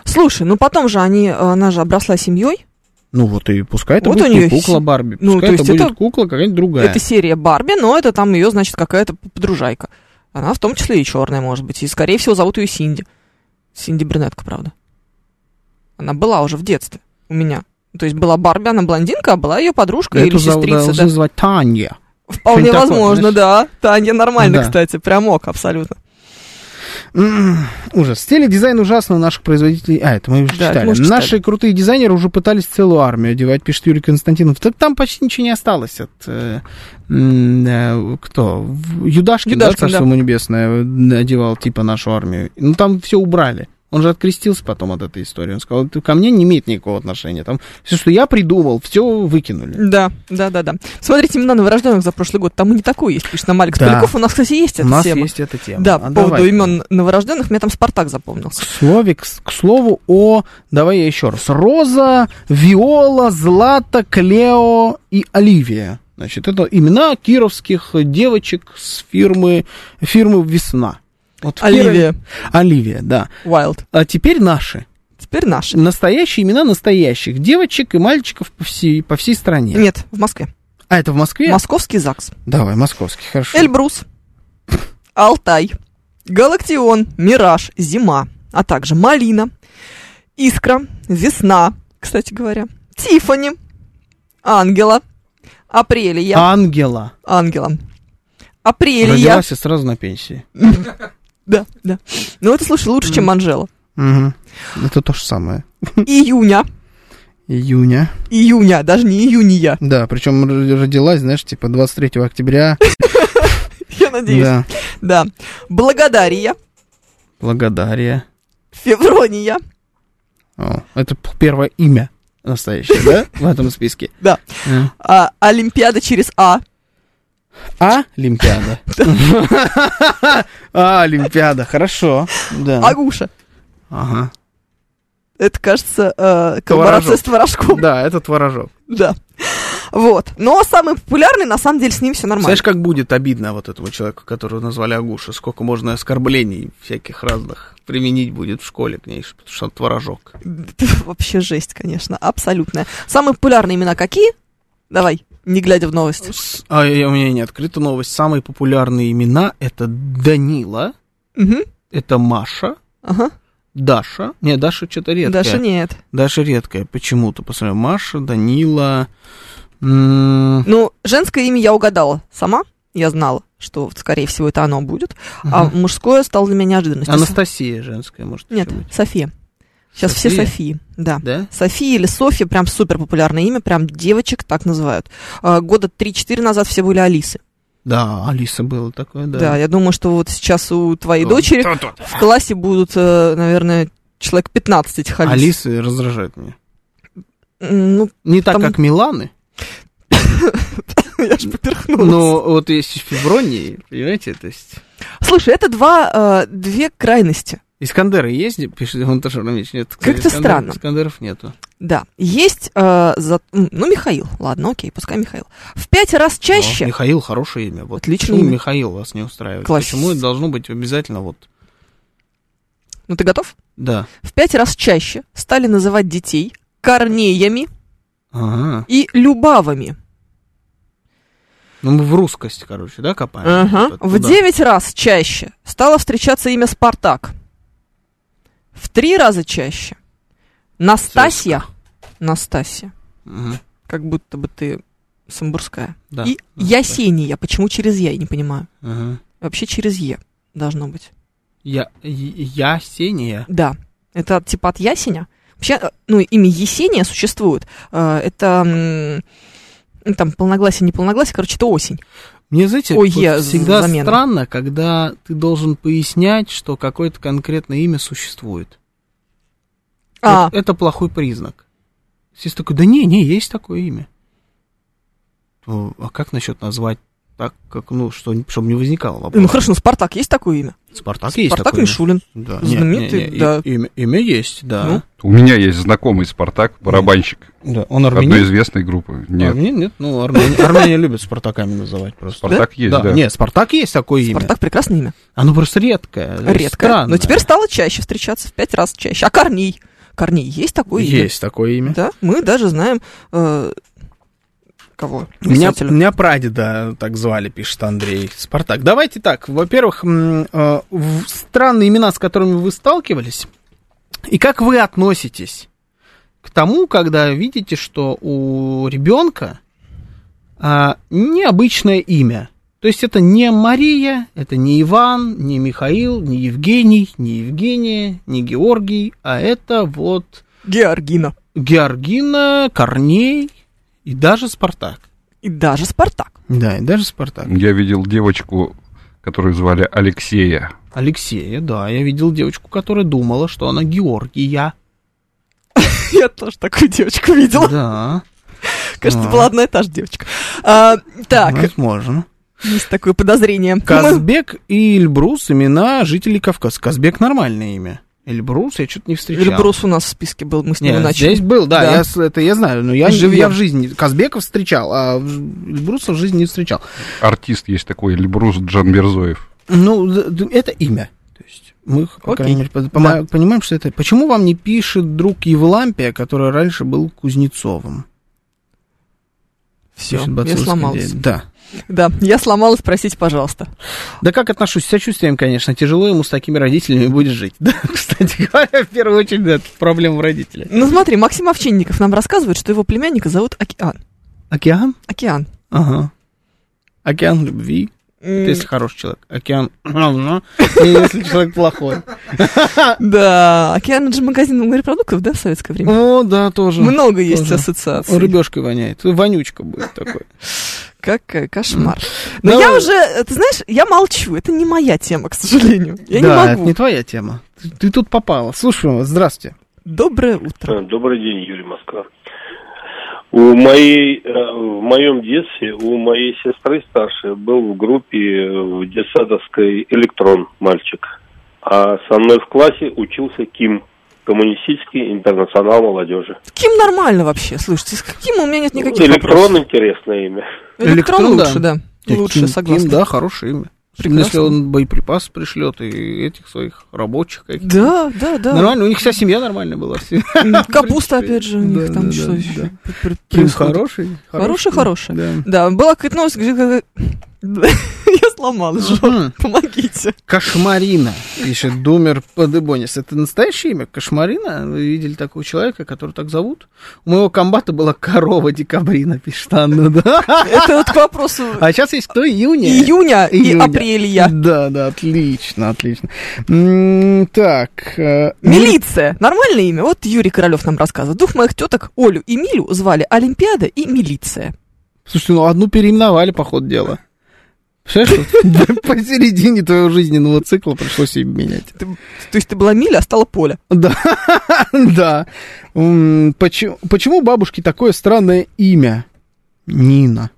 Слушай, ну потом же они, э, она же обросла семьей. Ну вот и пускай это Вот будет у неё не кукла Барби. Ну, Пускай то это есть будет это- кукла какая-нибудь другая. Это серия Барби, но это там ее, значит, какая-то подружайка. Она в том числе и черная, может быть. И, скорее всего, зовут ее Синди. Синди Брюнетка, правда. Она была уже в детстве у меня. То есть была Барби, она блондинка, а была ее подружка или Эту зовут- сестрица. должны да. звать Таня. Вполне что-нибудь такое, возможно, да. Таня нормально, Да. кстати. Прям ок, абсолютно. Ужас. Теледизайн ужасно у наших производителей. А, это мы уже Да, читали. мы уже читали. Наши крутые дизайнеры уже пытались целую армию одевать, пишет Юрий Константинов. Там почти ничего не осталось от... э, э, кто? В- Юдашкин, да, Юдашкин, царство ему небесное, э, одевал типа нашу армию. Ну, там все убрали. Он же открестился потом от этой истории. Он сказал, это ко мне не имеет никакого отношения. Там все, что я придумал, все выкинули. Да, да, да, да. Смотрите имена новорожденных за прошлый год. Там и не такое есть, пишет нам Алекс Да. Поляков. У нас, кстати, есть У эта нас тема. есть эта тема. Да, А по поводу давай. имен новорожденных, мне там Спартак запомнился. К, слове, к, к слову о... Давай я еще раз. Роза, Виола, Злата, Клео и Оливия. Значит, это имена кировских девочек с фирмы, фирмы «Весна». Вот в Кирове- Оливия Оливия, да. Уайлд. А теперь наши. Теперь наши. Настоящие имена настоящих девочек и мальчиков по всей, по всей стране. Нет, в Москве. А, это в Москве? Московский ЗАГС. Давай, московский, хорошо. Эльбрус. Алтай. Галактион. Мираж. Зима. А также Малина. Искра. Весна. Кстати говоря. Тифани. Ангела. Апрелия. Ангела. Ангела. Апрелия. Родилась и сразу на пенсии. (laughs) Да, да. Ну, это, слушай, лучше, чем Анжела. Мгм. Это то же самое. Июня. Июня. Июня, даже не июния. Да, причем родилась, знаешь, типа 23 октября. Я надеюсь. Да. Да. Благодария. Благодария. Феврония. О, это первое имя настоящее, да, в этом списке? Да. М. А, Олимпиада через А. А, Олимпиада. (laughs) А, Олимпиада, хорошо. Агуша. Ага. Это, кажется, э, коллаборация с творожком. Да, это творожок. Да. Вот. Но самый популярный, на самом деле, с ним все нормально. Знаешь, как будет обидно вот этому человеку, которого назвали Агуша, сколько можно оскорблений всяких разных применить будет в школе к ней, потому что он творожок. (laughs) Вообще жесть, конечно, абсолютная. Самые популярные имена какие? Давай, не глядя в новости. С- А я- у меня не открыта новость. Самые популярные имена это Данила, Мгм. это Маша, Ага. Даша. Не, Даша что-то редкая. Даша нет. Даша редкая, почему-то. Посмотрим, Маша, Данила. м, Ну, женское имя я угадала сама. Я знала, что, скорее всего, это оно будет. А Мгм. мужское стало для меня неожиданностью. Анастасия женская, может Нет, ещё быть. София. Сейчас все? Софии, да. Да? София или Софья, прям супер популярное имя, прям девочек так называют. А, года 3-4 назад все были Алисы. Да, Алиса было такое, да. Да. я думаю, что вот сейчас у твоей Вот. дочери То-то. в классе будут, э, наверное, человек 15 этих Алис. Алисы раздражают меня. Ну, Не так, Там- как Миланы, (laughs) я ж поперхнулась. но вот есть Февронии, понимаете, то есть... Слушай, это два, э, две крайности. Искандеры есть, пишет Монтаж Рамич? Нет. Как-то Искандер- странно. Искандеров нету. Да, есть, э, за- ну, Михаил, ладно, окей, пускай Михаил. В пять раз О, чаще, Михаил хорошее имя. Вот Отличное почему имя. Михаил вас не устраивает? Класс. Почему это должно быть обязательно вот... ну, ты готов? Да. В пять раз чаще стали называть детей Корнеями Ага. и Любавами. Ну, мы в русскость, короче, да, копаем? Ага. Вот В туда. 9 раз чаще стало встречаться имя Спартак. В три раза чаще. Настасья. Настасья. Мгм. Как будто бы ты самбурская. Да. И Ну, Ясения. Почему через Я, я не понимаю. Ага. Вообще через Е должно быть. Я, Ясения. Да. Это типа от ясеня. Вообще, э, ну, имя Есения существует. Э, Это ну, там полногласие, не полногласие, короче, это осень. Мне, знаете, Ой, вот я всегда замена. странно, когда ты должен пояснять, что какое-то конкретное имя существует. А. Вот это плохой признак. Если такой, да не, не, есть такое имя. То, а как насчет назвать так, как, ну, что, чтобы не возникало вопроса? Ну хорошо, ну Спартак есть такое имя? Спартак есть Спартак такое. Мишулин. Да. Знаменитый, Не, не, не, да. и- Имя, имя есть, да. Ну. У меня есть знакомый Спартак, барабанщик да. Он одной армянин? известной группы. Нет, Армянин? нет, ну, армяне, армяне любят Спартаками называть просто. Спартак есть, да. Нет, Спартак есть такое имя. Спартак прекрасное имя. Оно просто редкое. Редко. странное. Но теперь стало чаще встречаться, в пять раз чаще. А Корней? Корней есть такое имя? Есть такое имя. Да, мы даже знаем... э, кого? Меня, меня прадеда так звали, пишет Андрей. Спартак. Давайте так. Во-первых, э, странные имена, с которыми вы сталкивались, и как вы относитесь к тому, когда видите, что у ребенка а, необычное имя. То есть это не Мария, это не Иван, не Михаил, не Евгений, не Евгения, не Георгий, а это вот Георгина. Георгина, Корней и даже Спартак. И даже Спартак. Да, и даже Спартак. Я видел девочку, которую звали Алексея. Алексея, да, я видел девочку, которая думала, что она Георгия. (laughs) Я тоже такую девочку видела. Да, Кажется, А. была одна и та же девочка. А, так, возможно. есть такое подозрение. Казбек и Эльбрус имена жителей Кавказа. Казбек нормальное имя. Эльбрус я что-то не встречал. Эльбрус у нас в списке был, мы с него Нет, начали. здесь был, да, Да. Я, это я знаю, но я, Живьем. я в жизни Казбеков встречал, а Эльбруса в жизни не встречал. Артист есть такой, Эльбрус Джанберзоев. Ну, это имя. То есть мы, по Окей. крайней мере, пома- понимаем, что это... Почему вам не пишет друг Евлампия, который раньше был Кузнецовым? Все, я дядя. Да. Да, я сломалась, простите, пожалуйста. Да как отношусь? С сочувствием, конечно. Тяжело ему с такими родителями будет жить. (laughs) Да, кстати говоря, в первую очередь, да, это проблема в родителях. Ну смотри, Максим Овчинников нам рассказывает, что его племянника зовут Океан. Океан? Океан. Ага. Океан любви. Это если хороший человек. Океан говно. И если человек плохой. (laughs) Да, Океан это же магазин морепродуктов, да, в советское время? О, да, тоже. Много есть ассоциаций. Рыбешкой воняет. Вонючка будет такой. Какой кошмар. Но Давай. я уже, ты знаешь, я молчу. Это не моя тема, к сожалению. Я да, не это могу. не твоя тема. Ты, тут попала. Слушаю вас. Здравствуйте. Доброе утро. А, Добрый день, Юрий Москва. У моей, э, в моем детстве у моей сестры старшей был в группе э, в детсадовской электрон мальчик, а со мной в классе учился Ким, коммунистический интернационал молодежи. Ким нормально вообще, слушайте, с каким у меня нет никаких электрон вопросов. интересное имя. Электрон Электрон, да. лучше, да. Лучше, Ким- согласна. Ким, да, хорошее имя. Прекрасно. если он боеприпас пришлет и этих своих рабочих каких-то. Да, да, да. Нормально, у них вся семья нормальная была. (laughs) Капуста, опять же, у них Да, там да, что да, еще да. происходит. хороший. Хороший, хороший. Да. Да, была какая-то новость, где... (laughs) Я сломалась, жопу. Помогите. Кошмарина, пишет Думер Подебонис. Это настоящее имя? Кошмарина? Вы видели такого человека, который так зовут? У моего комбата была корова декабрина, пишет Анна? Это вот к вопросу А сейчас есть кто? Июня? июня и апреля. Да, да, отлично, отлично. Так. э, Милиция. Нормальное имя. Вот Юрий Королев нам рассказывает. Двух моих теток, Олю и Милю, звали Олимпиада и Милиция. Слушайте, ну одну переименовали, по ходу дела. Вот (laughs) посередине твоего жизненного цикла пришлось ее менять. Ты- то есть ты была Миля, а стала Поля. Да, (laughs) да. Почему, почему бабушке такое странное имя? Нина.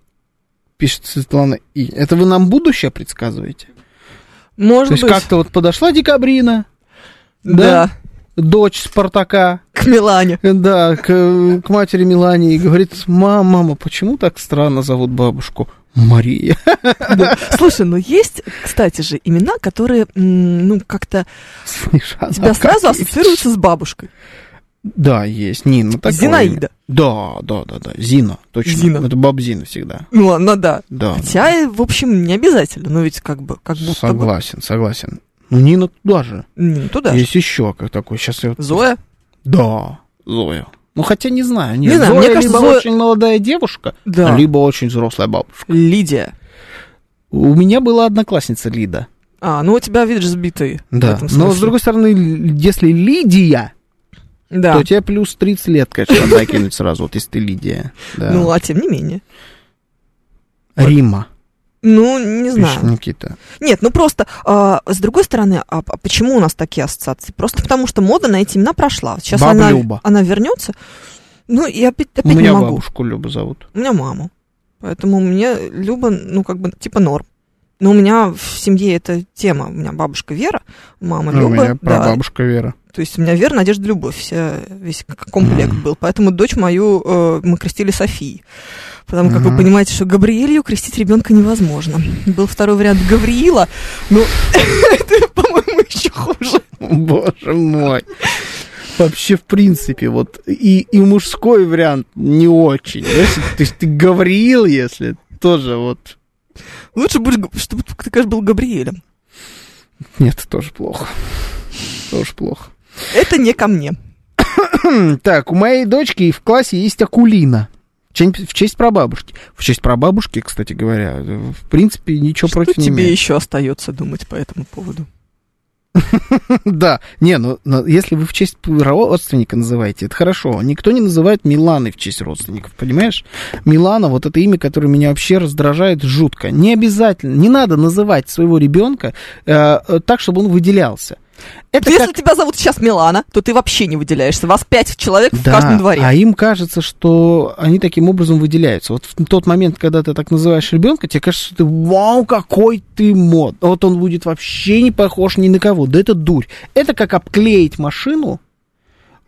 Пишет Светлана И. Это вы нам будущее предсказываете? Может То есть быть. как-то вот подошла декабрина, Да. Дочь Спартака, К Милане. да, к, к матери Милане и говорит, мама, мама, почему так странно зовут бабушку? Мария. Да. Слушай, ну есть, кстати же, имена, которые, ну, как-то Снежана тебя сразу Аркадьевич. ассоциируются с бабушкой. Да, есть. Нина. такое Зинаида. Да, да, да, да. Зина. Точно. Зина. Это баб Зина всегда. Ну ладно, да. Да. Хотя, и, в общем, не обязательно, но ведь как бы, как будто бы Согласен, согласен. Ну, Нина туда же. м, туда же. Есть еще как такой. Сейчас я... вот- Зоя. Да, Зоя. Ну, хотя не знаю. Нет, Не знаю, Зоя мне кажется, либо Зоя- очень молодая девушка, Да. либо очень взрослая бабушка. Лидия. У меня была одноклассница Лида. А, ну у тебя, видишь, сбитый. в Да. этом Но, смысле. с другой стороны, л- если Лидия, Да. то тебе плюс 30 лет, конечно, (laughs) надо накинуть сразу, вот если ты Лидия. Да. Ну, а тем не менее. Рима. Ну, не знаю. Пишет Никита. Нет, ну просто, а, с другой стороны, а, а почему у нас такие ассоциации? Просто потому, что мода на эти имена прошла. Сейчас Баба она, Люба. она вернется. Ну, и опять, У опять не меня могу. бабушку Любу зовут. У меня маму. Поэтому мне Люба, ну, как бы, типа норм. Но у меня в семье это тема. У меня бабушка Вера, мама А у Люба. меня да. прабабушка Вера. То есть у меня Вера, Надежда, Любовь. Вся, весь комплект был. Поэтому дочь мою э, мы крестили Софией. Потому как вы Мгм. понимаете, что Габриэлью крестить ребенка невозможно. Был второй вариант Гавриила, но (laughs) это, по-моему, еще хуже. Боже мой. Вообще, в принципе, вот и, и мужской вариант не очень. Знаешь, то есть ты Гавриил, если тоже вот... Лучше будешь, г- чтобы ты, конечно, был Габриэлем. Нет, тоже плохо. Тоже плохо. Это не ко мне. Так, у моей дочки в классе есть Акулина. В честь- прабабушки. В честь прабабушки, кстати говоря, в принципе, ничего Что против не тебе имею. еще остается думать по этому поводу? (laughs) Да, не, ну, но если вы в честь родственника называете, это хорошо. Никто не называет Миланой в честь родственников, понимаешь? Милана, вот это имя, которое меня вообще раздражает жутко. Не обязательно, не надо называть своего ребенка э, э, так, чтобы он выделялся. Это Если как- тебя зовут сейчас Милана, то ты вообще не выделяешься. Вас пять человек в Да, каждом дворе. а им кажется, что они таким образом выделяются. Вот в тот момент, когда ты так называешь ребенка, тебе кажется, что ты, вау, какой ты мод. Вот он будет вообще не похож ни на кого. Да это дурь. Это как обклеить машину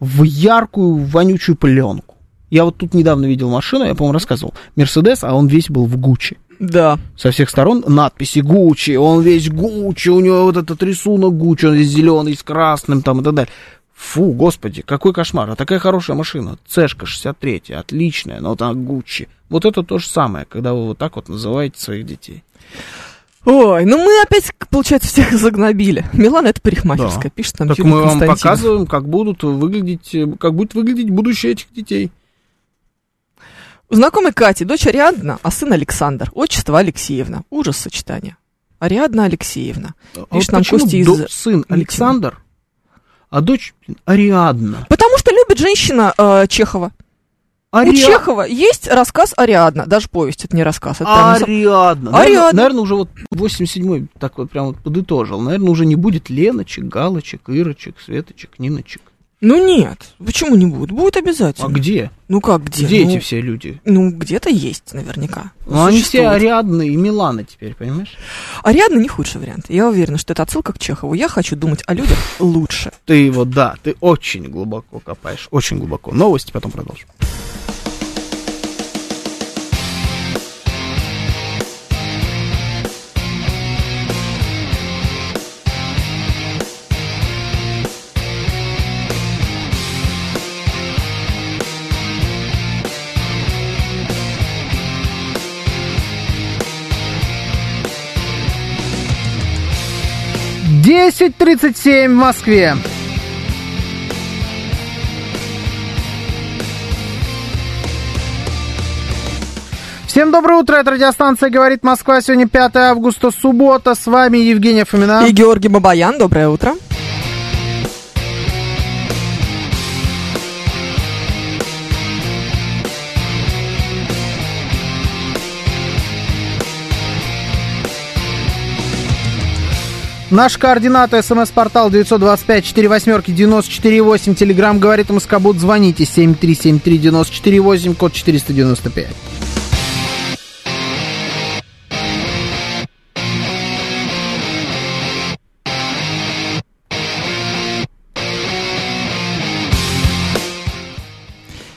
в яркую вонючую пленку. Я вот тут недавно видел машину, я, по-моему, рассказывал. Мерседес, а он весь был в Гуччи. Да. Со всех сторон надписи Гуччи, он весь Гуччи, у него вот этот рисунок Гуччи, он весь зеленый с красным там и так далее. Фу, господи, какой кошмар. А такая хорошая машина. Цешка 63, отличная, но там Гуччи. Вот это то же самое, когда вы вот так вот называете своих детей. Ой, ну мы опять, получается, всех (laughs) загнобили. Милана это парикмахерская, Да. пишет нам Так Юлия мы вам показываем, как будут выглядеть, как будет выглядеть будущее этих детей. У знакомой Кати дочь Ариадна, а сын Александр. Отчество Алексеевна. Ужас сочетания. Ариадна Алексеевна. А Пишет вот нам Костя из... до- сын. Александр, а дочь Ариадна. Потому что любит женщина э, Чехова. У Ари- Чехова есть рассказ Ариадна. Даже повесть, это не рассказ. Это прям Ариадна. Ариадна. Наверное, наверное, уже вот 87-й так вот прям вот подытожил. Наверное, уже не будет Леночек, Галочек, Ирочек, Светочек, Ниночек. Ну нет, почему не будет? Будет обязательно. А где? Ну как где? Где ну, эти все люди? Ну, где-то есть наверняка. Ну, они все. Ариадны и Миланы теперь, понимаешь? Ариадна не худший вариант. Я уверена, что это отсылка к Чехову. Я хочу думать о людях лучше. Ты вот, да, ты очень глубоко копаешь, очень глубоко. Новости потом продолжим. Десять тридцать семь в Москве. Всем доброе утро, это радиостанция «Говорит Москва». Сегодня 5 августа, суббота. С вами Евгения Фомина. И Георгий Бабаян, доброе утро. Наш координаты, смс-портал 925-48-94-8, телеграмм «Говорит Москобуд», звоните 7373-94-8, код 495.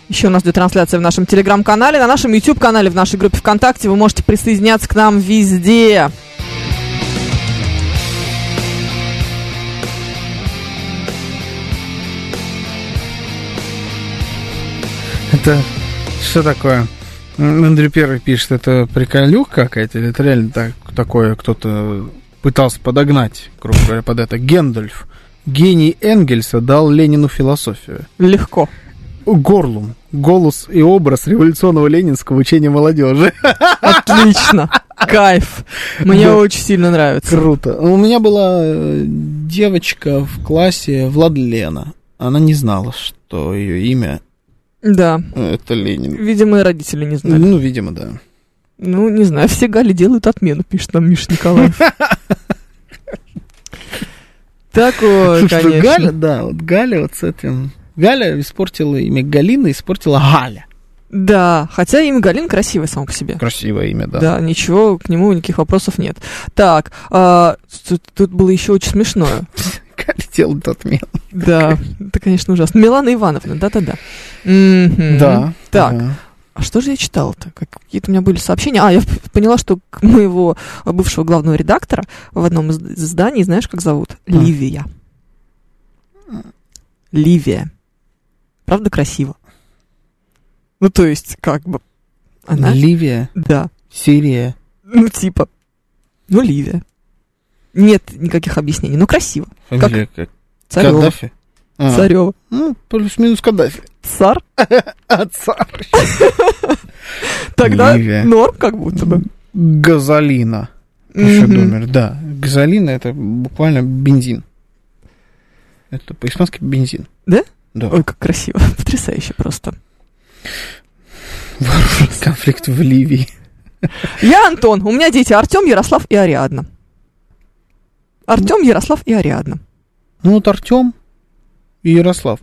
Еще у нас идет трансляция в нашем телеграм-канале, на нашем YouTube-канале, в нашей группе ВКонтакте. Вы можете присоединяться к нам везде. Это что такое? М, Андрей Первый пишет, это приколюх какая-то, или это реально так, такое кто-то пытался подогнать, грубо говоря, под это. Гендальф, гений Энгельса, дал Ленину философию. Легко. Горлум, голос и образ революционного ленинского учения молодежи. Отлично. Кайф. Мне Да. очень сильно нравится. Круто. У меня была э, девочка в классе Владлена. Она не знала, что ее имя Да. это Ленин. Видимо, и родители не знали. Ну, видимо, да. Ну, не знаю, все Гали делают отмену, пишет нам Миша Николаев. (laughs) Такое, конечно. Галя, да, вот Галя вот с этим... Галя испортила имя Галина, испортила Галя. Да, хотя имя Галин красивое само по себе. Красивое имя, да. Да, ничего, к нему никаких вопросов нет. Так, а, тут, тут было еще очень смешное. Галя делает отмену. Да, это, конечно, ужасно. Милана Ивановна, да-да-да. Да. Так, а что же я читала-то? Как- Какие-то у меня были сообщения. А, я поняла, что моего бывшего главного редактора в одном из изданий, знаешь, как зовут? А. Ливия. Ливия. Правда красиво? Ну, то есть, как бы... Она... Ливия, Да. Сирия. Ну, типа. Ну, Ливия. Нет никаких объяснений, но красиво. Фамилия как? Царева. Каддафи. А, Царева. Ну, плюс-минус Каддафи. Цар. (laughs) А царь. (laughs) Тогда Ливия. норм как будто бы. Газолина. Еще номер, да. Газолина это буквально бензин. Это по-испански бензин. Да? Да. Ой, как красиво. (laughs) Потрясающе просто. Вооруженный конфликт в Ливии. Я Антон. У меня дети Артем, Ярослав и Ариадна. Артем, Ярослав и Ариадна. Ну вот Артем и Ярослав.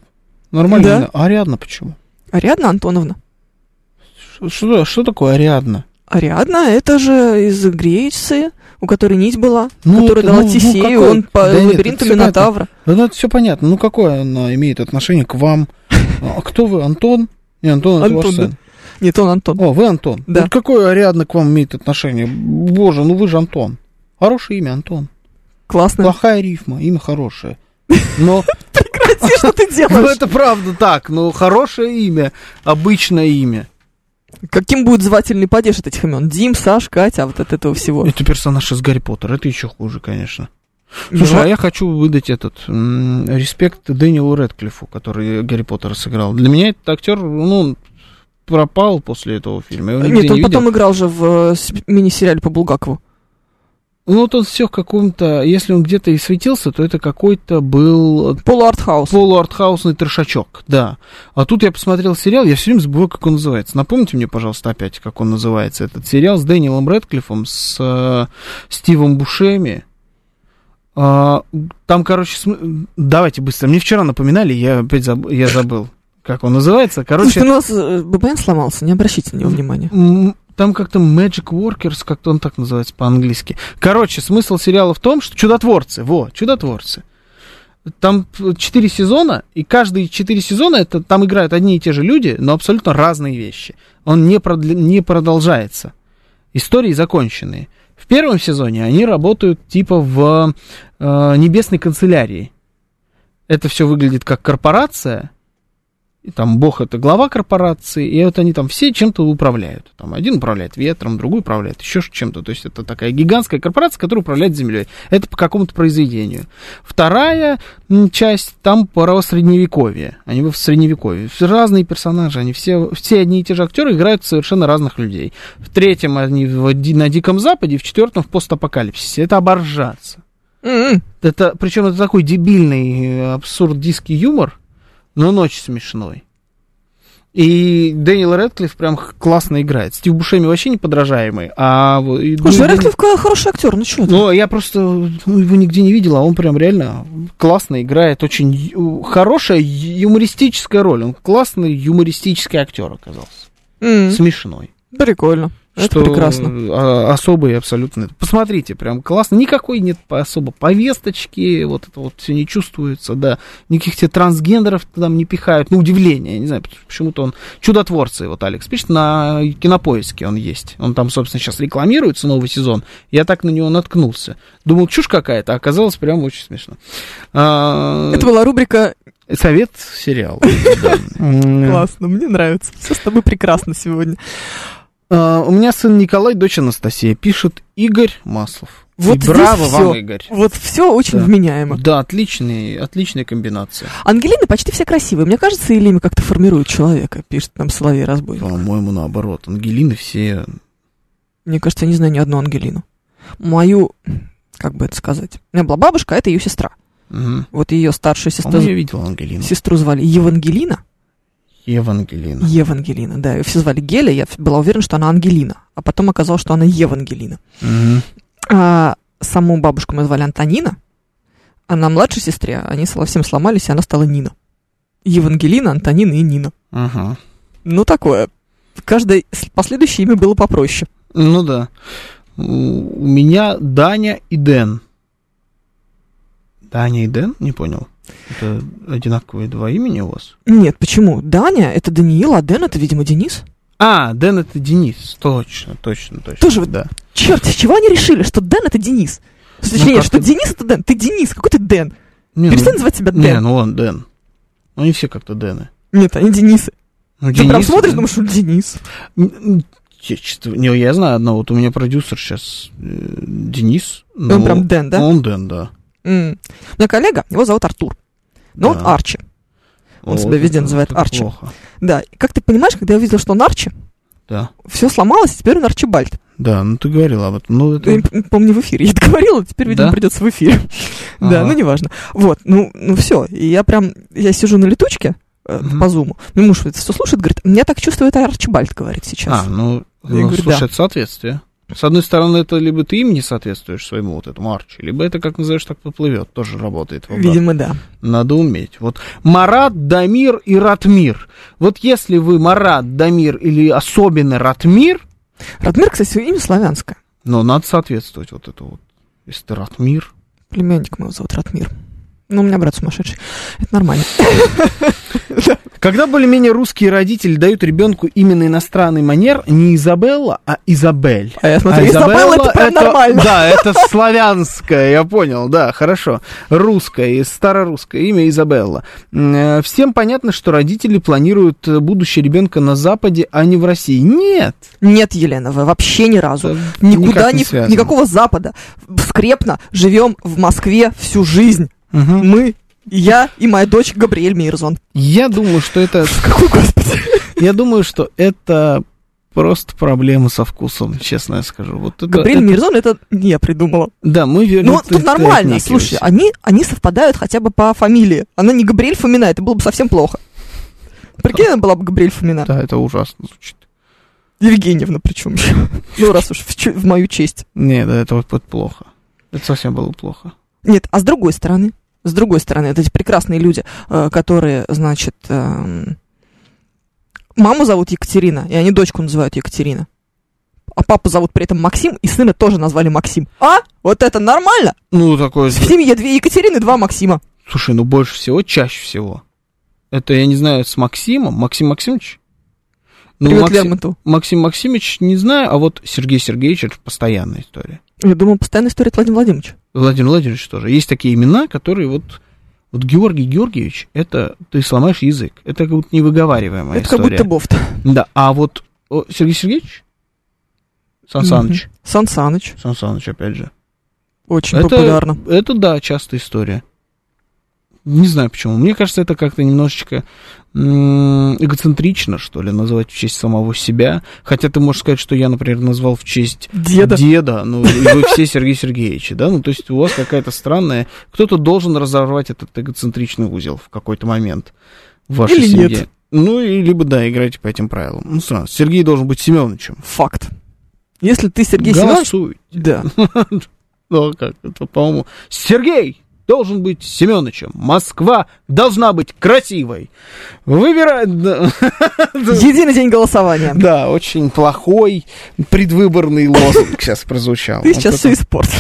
Нормально. Да. А Ариадна почему? Ариадна Антоновна. Что- Что, такое Ариадна? Ариадна это же из Греции, у которой нить была, Ну, которая это, дала ну, ну, Тесею, какой? он по Да лабиринту Минотавра. Ну, это все понятно. Ну, какое она имеет отношение к вам? (laughs) А кто вы, Антон? Не, Антон, это ваш Антон, сын. да. Нет, он Антон. О, вы Антон. Да. Вот какое Ариадна к вам имеет отношение? Боже, ну вы же Антон. Хорошее имя, Антон. Классно. Плохая рифма, имя хорошее. Но (laughs) Прекрати, что ты (laughs) ну, делаешь? это правда так, но хорошее имя, обычное имя. Каким будет звательный падеж от этих имен? Дим, Саш, Катя, а вот от этого всего. Это персонаж из Гарри Поттера, это еще хуже, конечно. Слушай, Ну, а я хочу выдать этот м, респект Дэниелу Редклиффу, который Гарри Поттера сыграл. Для меня этот актер, ну, он пропал после этого фильма. Нет, он не потом видел. играл же в э, мини-сериале по Булгакову. Ну, вот он все в каком-то... Если он где-то и светился, то это какой-то был Полуартхаус. полуартхаусный трешачок, да. А тут я посмотрел сериал, я все время забываю, как он называется. Напомните мне, пожалуйста, опять, как он называется, этот сериал с Дэниелом Редклиффом, с э, Стивом Бушеми. А, там, короче, см- давайте быстро. Мне вчера напоминали, я опять заб- я забыл, как он называется. Слушайте, Короче, у нас э, ББН сломался, не обращайте на него внимания. Там как-то Magic Workers, как-то он так называется по-английски. Короче, смысл сериала в том, что чудотворцы, во, чудотворцы. Там четыре сезона, и каждые четыре сезона это там играют одни и те же люди, но абсолютно разные вещи. Он не, продля- не продолжается. Истории законченные. В первом сезоне они работают типа в э, небесной канцелярии. Это все выглядит как корпорация, и там бог это глава корпорации, и вот они там все чем-то управляют. Там один управляет ветром, другой управляет еще чем-то. То есть это такая гигантская корпорация, которая управляет землей. Это по какому-то произведению. Вторая часть там про средневековье. Они в средневековье. Разные персонажи, они все, все одни и те же актеры играют совершенно разных людей. В третьем они в на Диком Западе, в четвертом в постапокалипсисе. Это оборжаться. М-м. Это, причем это такой дебильный э, абсурдистский юмор, но он очень смешной. И Дэниел Редклифф прям классно играет. Стив Бушеми вообще неподражаемый. А, Слушай, ну, Рэдклифф хороший актер, ну что ну, я просто ну, его нигде не видел, а он прям реально классно играет. Очень хорошая юмористическая роль. Он классный юмористический актер оказался. М, Смешной. Прикольно. Это что прекрасно. а, особый абсолютно. Посмотрите, прям классно. Никакой нет по- особо повесточки, вот это вот все не чувствуется, да. Никаких тебе трансгендеров там не пихают. На удивление, я не знаю, почему-то он чудотворцы, вот Алекс пишет, на кинопоиске он есть. Он там, собственно, сейчас рекламируется, новый сезон. Я так на него наткнулся. Думал, чушь какая-то, а оказалось прям очень смешно. А, Это была рубрика Совет сериал. (laughs) «Классно, мне нравится». Все с тобой прекрасно сегодня. А, У меня сын Николай, дочь Анастасия. Пишет Игорь Маслов. Вот И браво всё. вам, Игорь. Вот все очень Да. вменяемо. Да, отличный, отличная комбинация. Ангелины почти все красивые. Мне кажется, или имя как-то формирует человека, пишет нам Соловей Разбойник. По-моему, наоборот. Ангелины все... Мне кажется, я не знаю ни одну Ангелину. Мою, как бы это сказать, у меня была бабушка, а это ее сестра. Мгм. Вот ее старшую сестру, я видел Ангелину. сестру звали Евангелина. Евангелина. Евангелина, да. Ее все звали Геля, я была уверена, что она Ангелина. А потом оказалось, что она Евангелина. Мгм. А саму бабушку мы звали Антонина, а на младшей сестре они совсем сломались, и она стала Нина. Евангелина, Антонина и Нина. Ага. Ну, такое. Каждое последующее имя было попроще. Ну да. У меня Даня и Дэн. Даня и Дэн? Не понял. Это одинаковые два имени у вас? Нет, почему? Даня — это Даниил, а Дэн — это, видимо, Денис. А, Дэн это Денис. Точно, точно, точно. Тоже да. Черт, с чего они решили, что Дэн — это Денис? Точнее, Ну, что ты- Денис — это Дэн. Ты Денис, какой ты Дэн? Не, Перестань ну, называть себя не, Дэн. ну он Дэн. Ну, они все как-то Дэны. Нет, они Денисы. Ну, Ты прям Денис, смотришь, да. думаешь, что Денис. М, честно, Не, я знаю одного. Вот у меня продюсер сейчас Денис. Он но- прям Дэн, да? Он Дэн, да. У меня коллега, его зовут Артур. Но он Да. Арчи. Он Вот себя везде называет Арчи. Плохо. Да, и как ты понимаешь, когда я увидела, что он Арчи, Да. все сломалось, и теперь он Арчибальд. Да, ну ты говорил об этом. Ну, это... Я, п- помню, в эфире я это говорила, теперь, видимо, Да? придется в эфире. (laughs) Да, Ага. ну неважно. Вот, ну, ну все. И я прям, я сижу на летучке Мгм. по зуму. Мой муж это все слушает, говорит, меня так чувствует Арчибальд, говорит сейчас. А, ну, Я ну, говорю, слушай, да. соответствие. С одной стороны, это либо ты им не соответствуешь своему вот этому Арчи, либо это, как называешь, так поплывет. Тоже работает. в обратную. Видимо, да. Надо уметь. Вот Марат, Дамир и Ратмир. Вот если вы Марат, Дамир или особенно Ратмир, Радмир, кстати, имя славянское. ну, надо соответствовать вот это вот. Если ты Ратмир. Племянник моего зовут Ратмир. Ну, у меня брат сумасшедший. Это нормально. (laughs) Когда более-менее русские родители дают ребенку именно иностранный манер, не Изабелла, а Изабель. А я смотрю, А Изабелла, это прям нормально. Да, это славянское, я понял, да, хорошо. Русское, старорусское имя Изабелла. Э, Всем понятно, что родители планируют будущее ребенка на Западе, а не в России. Нет. Нет, Елена, вы вообще ни разу. Это Никуда, никак не ни- связано. никакого Запада. Скрепно живем в Москве всю жизнь. Мгм. Мы, я и моя дочь Габриэль Мирзон. Я думаю, что это... (laughs) Какой господи. Я думаю, что это просто проблемы со вкусом, честно я скажу. Вот это- Габриэль это- Мирзон это не я придумала. Да, мы верим. Ну, тут нормально. Слушай, они, они совпадают хотя бы по фамилии. Она не Габриэль Фомина, это было бы совсем плохо. Прикинь, она была бы Габриэль Фомина. Да, это ужасно звучит. Евгеньевна причем. (laughs) Ну, раз уж в, в мою честь. Нет, да, это вот плохо. Это совсем было плохо. Нет, а с другой стороны, с другой стороны, это эти прекрасные люди, э, которые, значит, эм, маму зовут Екатерина, и они дочку называют Екатерина. А папу зовут при этом Максим, и сына тоже назвали Максим. А? Вот это нормально? Ну, такое... В семье две Екатерины, два Максима. Слушай, ну больше всего, чаще всего. Это, я не знаю, с Максимом. Максим Максимович? Ну, Привет Максим. Максим Максимович не знаю, а вот Сергей Сергеевич это постоянная история. Я думал, постоянная история от Владимира Владимировича. Владимир Владимирович тоже. Есть такие имена, которые вот... Вот Георгий Георгиевич, это ты сломаешь язык. Это как будто невыговариваемая это как история. будто бофт. Да, а вот о, Сергей Сергеевич? Сан Саныч. Сан Саныч. Сан Саныч, опять же. Очень Это- популярно. Это, да, частая история. Не знаю почему. Мне кажется, это как-то немножечко эгоцентрично, что ли, называть в честь самого себя. Хотя ты можешь сказать, что я, например, назвал в честь Деда. деда, ну, и вы (laughs) все Сергей Сергеевичи, да? Ну, то есть у вас какая-то странная... Кто-то должен разорвать этот эгоцентричный узел в какой-то момент в вашей Или семье. нет. Ну, и либо, да, играйте по этим правилам. Ну, странно. Сергей должен быть Семеновичем. Факт. Если ты Сергей Семенович... Голосуй. Да. (laughs) Ну, а как это, по-моему... Сергей должен быть Семеновичем. Москва должна быть красивой. Выбирай... (laughs) Единый день голосования. Да, очень плохой предвыборный лозунг сейчас прозвучал. Ты сейчас все испортил.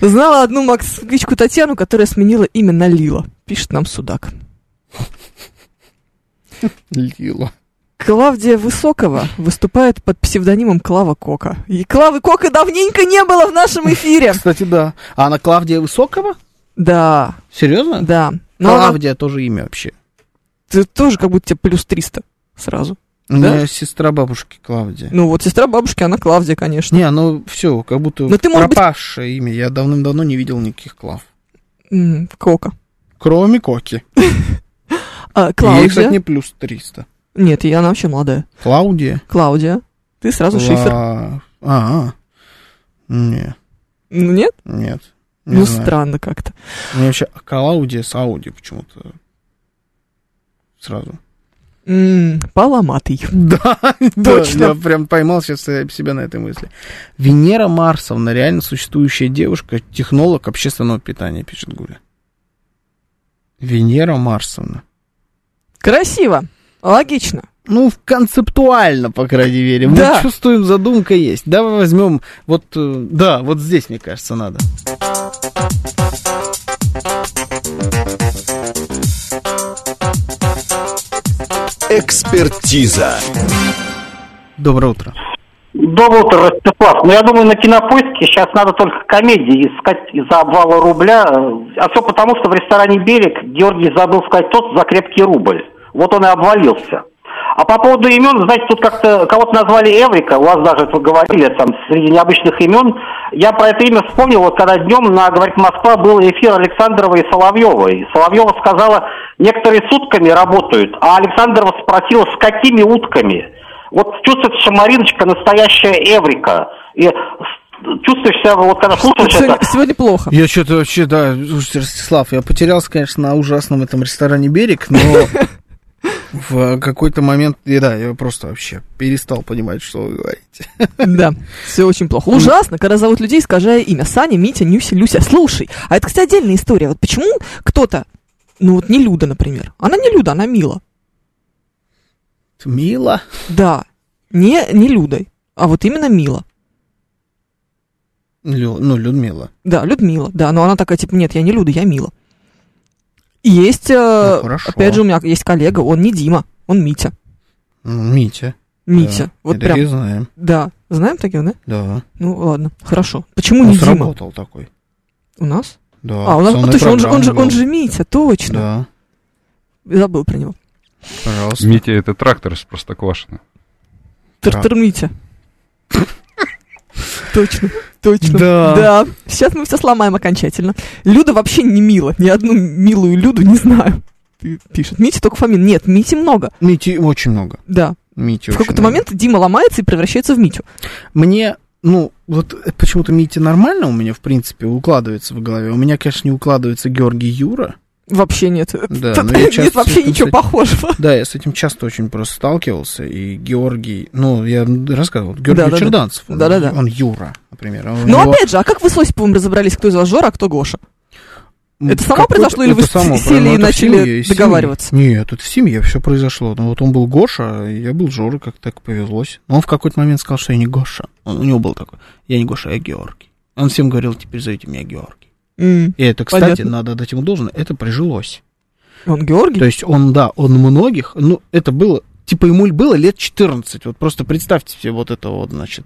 Знала одну москвичку Татьяну, которая сменила имя на Лила. Пишет нам Судак. Лила. Клавдия Высокова выступает под псевдонимом Клава Кока. И Клавы Кока давненько не было в нашем эфире. (laughs) Кстати, да. А она Клавдия Высокова? Да, Серьезно? да. Но она- Клавдия тоже имя вообще. ты тоже как будто тебе плюс 300 сразу. У меня сестра бабушки Клавдия. Ну вот сестра бабушки, она Клавдия, конечно. Не, ну все, как будто Но ты, может быть- пропавшее имя. Я давным-давно не видел никаких Клав. Кока. Кроме Коки. (laughs) А, Ей, Клаудия. кстати, не плюс 300. Нет, и она вообще молодая. Клаудия. Клаудия. Ты сразу шифер. Ла- А, не, Ну нет? нет. Не ну знаю. странно как-то. Мне вообще Клаудия с Ауди почему-то сразу. М, Поломатый. (laughs) Да, (laughs) Точно. да, я прям поймал сейчас себя на этой мысли. Венера Марсовна, реально существующая девушка, технолог общественного питания, пишет Гуля. Венера Марсовна. Красиво. Логично. Ну, концептуально, по крайней мере. Мы Да. чувствуем, задумка есть. Давай возьмем, вот, э, да, вот здесь, мне кажется, надо. Экспертиза. Доброе утро. Доброе утро, Ростислав. Ну, я думаю, на кинопоиске сейчас надо только комедии искать из-за обвала рубля. А все потому, что в ресторане «Берег» Георгий забыл сказать тот за крепкий рубль. Вот он и обвалился. А по поводу имен, знаете, тут как-то кого-то назвали Эврика, у вас даже это вы говорили, там, среди необычных имен. Я про это имя вспомнил, вот когда днем на «Говорит Москва» был эфир Александрова и Соловьева. И Соловьева сказала, некоторые сутками работают, а Александрова спросила, с какими утками. Вот чувствуется, что Мариночка настоящая Эврика. И с- чувствуешь себя, вот когда слушаешь Сегодня, это, сегодня плохо. Я что-то вообще, да, слушайте, Ростислав, я потерялся, конечно, на ужасном этом ресторане «Берег», но (laughs) в какой-то момент, и да, я просто вообще перестал понимать, что вы говорите. (laughs) Да, все очень плохо. Ужасно, когда зовут людей, искажая имя. Саня, Митя, Нюся, Люся. Слушай, а это, кстати, отдельная история. Вот почему кто-то, ну вот не Люда, например. Она не Люда, она Мила. Мило. Да, не, не Людой, а вот именно Мила. Лю- ну, Людмила. Да, Людмила, да, но она такая, типа, нет, я не Люда, я Мила. Есть, э, Ну, хорошо. опять же, у меня есть коллега, он не Дима, он Митя. Митя. Митя, Да, вот и прям, знаем, да. Знаем таких, да? да. Ну, ладно, хорошо. Почему Он не Дима? сработал такой. У нас? Да. А, у нас, сонная точно, он же, он, же, он же Митя, точно. Да, Забыл про него. пожалуйста. Митя это трактор из Простоквашино. Тартар Митя. (laughs) Точно, точно. Да. Да. Сейчас мы все сломаем окончательно. Люда вообще не мила. Ни одну милую Люду не знаю. Пишет. Митя только фамилия. Нет, Мити много. Мити очень много. Да. Мити В какой-то момент Дима ломается и превращается в Митю. Мне, ну, вот почему-то Митя нормально у меня, в принципе, укладывается в голове. У меня, конечно, не укладывается Георгий Юра. Вообще нет. Да, Тут я нет часто вообще этим ничего кстати, похожего. Да, я с этим часто очень просто сталкивался. И Георгий, ну, я рассказывал, Георгий Да-да-да. Черданцев, он, Да-да-да. он Юра, например. у Но него- опять же, а как вы с Осиповым разобрались, кто из вас Жора, а кто Гоша? это само произошло, или вы само, сели ну, и в начали семье, договариваться? Нет, это в семье все произошло. Ну, вот он был Гоша, я был Жора, как так повезлось. Но он в какой-то момент сказал, что я не Гоша. Он- у него был такой, я не Гоша, я Георгий. Он всем говорил, теперь зовите меня Георгий. И это, кстати, Понятно. надо дать ему должное, это прижилось. Он Георгий? То есть он, да, он многих, ну, это было, типа ему было лет 14. Вот просто представьте себе вот это вот, значит,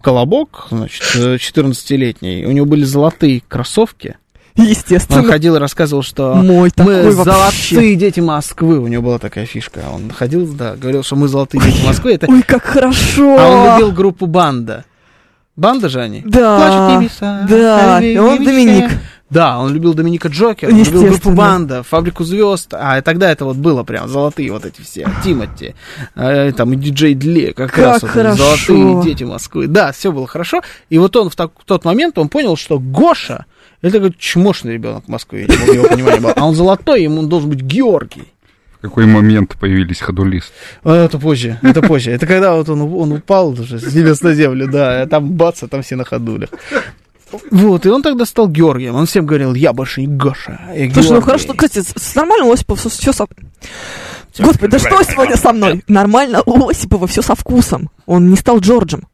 колобок, значит, э, 14-летний. У него были золотые кроссовки. Он Естественно. ходил и рассказывал, что Мой мы золотые дети Москвы. У него была такая фишка. Он ходил, да, говорил, что мы золотые дети Москвы. Это... Ой, как хорошо! А он любил группу Банда. Банда же они? Да, Плачут небеса, да, и он. Доминик. Да, он любил Доминика Джокера, он любил группу. Банда, Фабрику звезд, а и тогда это вот было прям золотые вот эти все, Тимати, э, там и диджей Дле, как, Как раз вот хорошо. золотые дети Москвы. Да, все было хорошо. И вот он в, так- в тот момент он понял, что Гоша это такой чмошный ребенок в Москве, его понимании было. А он золотой, ему должен быть Георгий. В какой момент появились ходулисты? А, Это позже, это позже. Это когда вот он, он упал уже с небес на землю, да, а там бац, а там все на ходулях. Вот, и он тогда стал Георгием. Он всем говорил, я больше не Гоша, я Слушай, ну Георгий». хорошо, кстати, с, с нормальным Осипова все со... Господи, да что сегодня со мной? Нормально у Осипова все со вкусом. Он не стал Джорджем.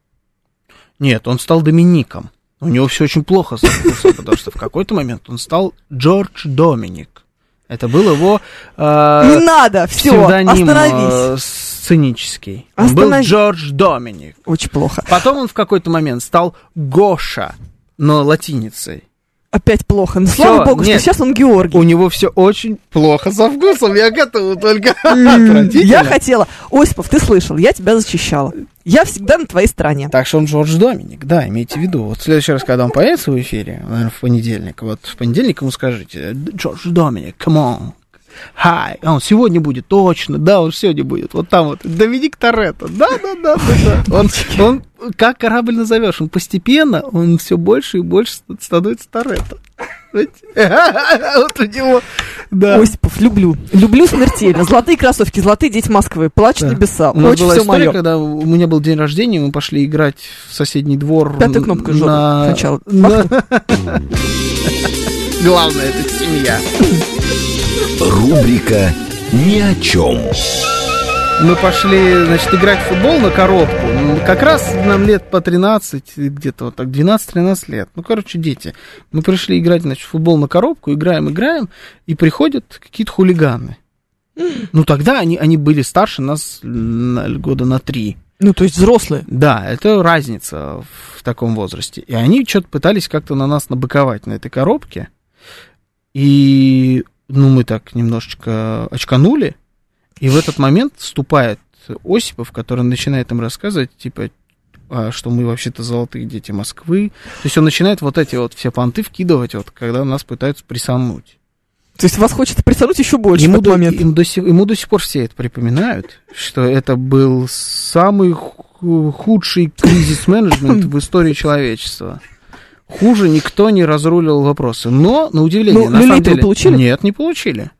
Нет, он стал Домиником. У него все очень плохо со вкусом, потому что в какой-то момент он стал Джордж Доминик. Это был его э, не надо, все, псевдоним остановись. э, сценический. Он был. Джордж Доминик. Очень плохо. Потом он в какой-то момент стал Гоша, но латиницей. Опять плохо. Но Всё, слава богу, нет. что сейчас он Георгий. У него все очень плохо со вкусом, я готов только. (laughs) Я хотела... Осипов, ты слышал, я тебя защищала. Я всегда на твоей стороне. Так что он Джордж Доминик, да, имейте в виду. Вот в следующий раз, когда он появится в эфире, наверное, в понедельник, вот в понедельник ему скажите, Джордж Доминик, come on, hi. А он сегодня будет, точно, да, он сегодня будет. Вот там вот, Доминик Торетто, да, да, да, да, да. Он, он, как корабль назовешь, он постепенно, он все больше и больше становится Торетто. (laughs) Вот у него Да. Осипов, люблю. Люблю смертельно. (laughs) Золотые кроссовки, золотые дети Москвы. Плачут Да. небеса. У нас Очень была все история, мое. когда у меня был день рождения, мы пошли играть в соседний двор. Пятую кнопку жопы на... сначала. на- (laughs) Главное, это семья. Рубрика «Ни о чем». Мы пошли, значит, играть в футбол на коробку. Как раз нам лет по 13, где-то вот так, 12-13 лет. Ну, короче, дети. Мы пришли играть, значит, в футбол на коробку, играем, играем, и приходят какие-то хулиганы. Ну, тогда они, они были старше нас на- года на три. Ну, то есть взрослые. Да, это разница в таком возрасте. И они что-то пытались как-то на нас набыковать на этой коробке. И, ну, мы так немножечко очканули. И в этот момент вступает Осипов, который начинает им рассказывать, типа, а, что мы вообще-то золотые дети Москвы. То есть он начинает вот эти вот все понты вкидывать, вот, когда нас пытаются присомнуть. То есть вас хочется притянуть еще больше в Ему этот до, момент. им до сих, ему до сих пор все это припоминают, что это был самый ху- худший кризис-менеджмент (laughs) в истории человечества. Хуже никто не разрулил вопросы. Но, на удивление, Ну, на самом деле... получили? Нет, не получили.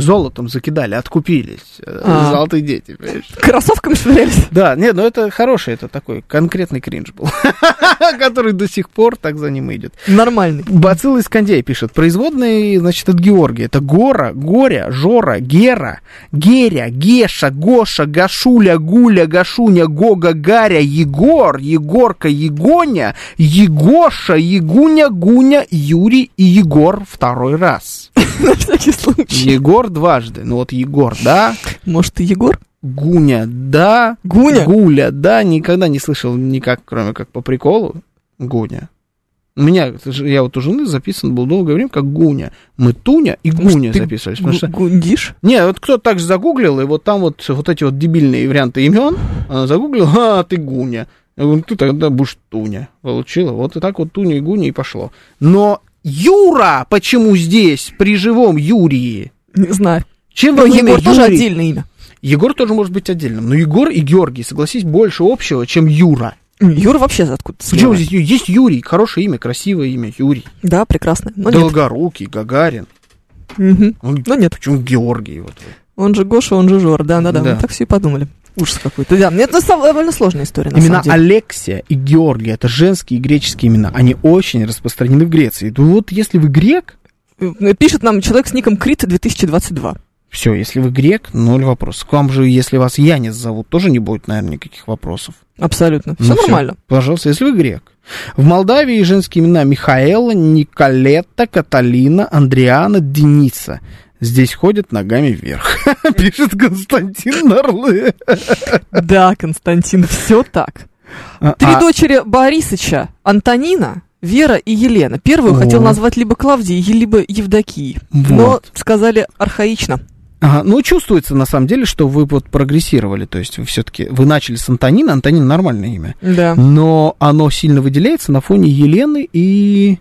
Золотом закидали, откупились. Э, А. Золотые дети, понимаешь? Кроссовками швырялись. Да, нет, ну это хороший, это такой конкретный кринж был, (laughs) который до сих пор так за ним идет. Нормальный. Бацилл Искандей пишет. Производные, значит, от Георгия. Это Гора, Горя, Жора, Гера, Геря, Геша, Гоша, Гашуля, Гуля, Гашуня, Гога, Гаря, Егор, Егорка, Егоня, Егоша, Егуня, Гуня, Юрий и Егор второй раз. (laughs) На всякий случай. Егор дважды. Ну вот Егор, да. Может, и Егор? Гуня, да. Гуня? Гуля, да. Никогда не слышал никак, кроме как по приколу. Гуня. У меня, я вот у жены записан был долгое время как Гуня. Мы Туня и Потому Гуня ты записывались. Потому что... гу- Гундишь? Не, вот кто так же загуглил, и вот там вот, вот эти вот дебильные варианты имен, она загуглила, а, ты Гуня. Я говорю, ты тогда будешь Туня. Получила. Вот и так вот Туня и Гуня и пошло. Но Юра почему здесь, при живом Юрии? Не знаю. Чем Но вам Егор тоже Юрий? отдельное имя. Егор тоже может быть отдельным. Но Егор и Георгий, согласись, больше общего, чем Юра. Юра вообще откуда Почему здесь Ю- есть Юрий? Хорошее имя, красивое имя. Юрий. Да, прекрасно. Но нет. Долгорукий, Гагарин. Мгм. Ну, Но нет. Почему Георгий? Вот. Он же Гоша, он же Жор. Да-да-да, Да. мы так все и подумали. Ужас какой-то. Да, это довольно сложная история, на Имена самом деле. Алексия и Георгий это женские и греческие имена. Они очень распространены в Греции. Ну вот если вы грек, Пишет нам человек с ником Крит 2022. все, если вы грек, ноль вопросов. К вам же, если вас Янис зовут, тоже не будет, наверное, никаких вопросов. Абсолютно. Все Ну, нормально. Пожалуйста, если вы грек. В Молдавии женские имена Михаэла, Николетта, Каталина, Андриана, Дениса. Здесь ходят ногами вверх. (laughs) Пишет Константин Нарлы. Да, Константин, все так. Три А, дочери Борисыча, Антонина, Вера и Елена. Первую О. хотел назвать либо Клавдией, либо Евдокией. Но Вот. сказали архаично. Ага, ну, чувствуется, на самом деле, что вы вот прогрессировали. То есть, вы все-таки, вы начали с Антонина. Антонин нормальное имя. Да. Но оно сильно выделяется на фоне Елены и...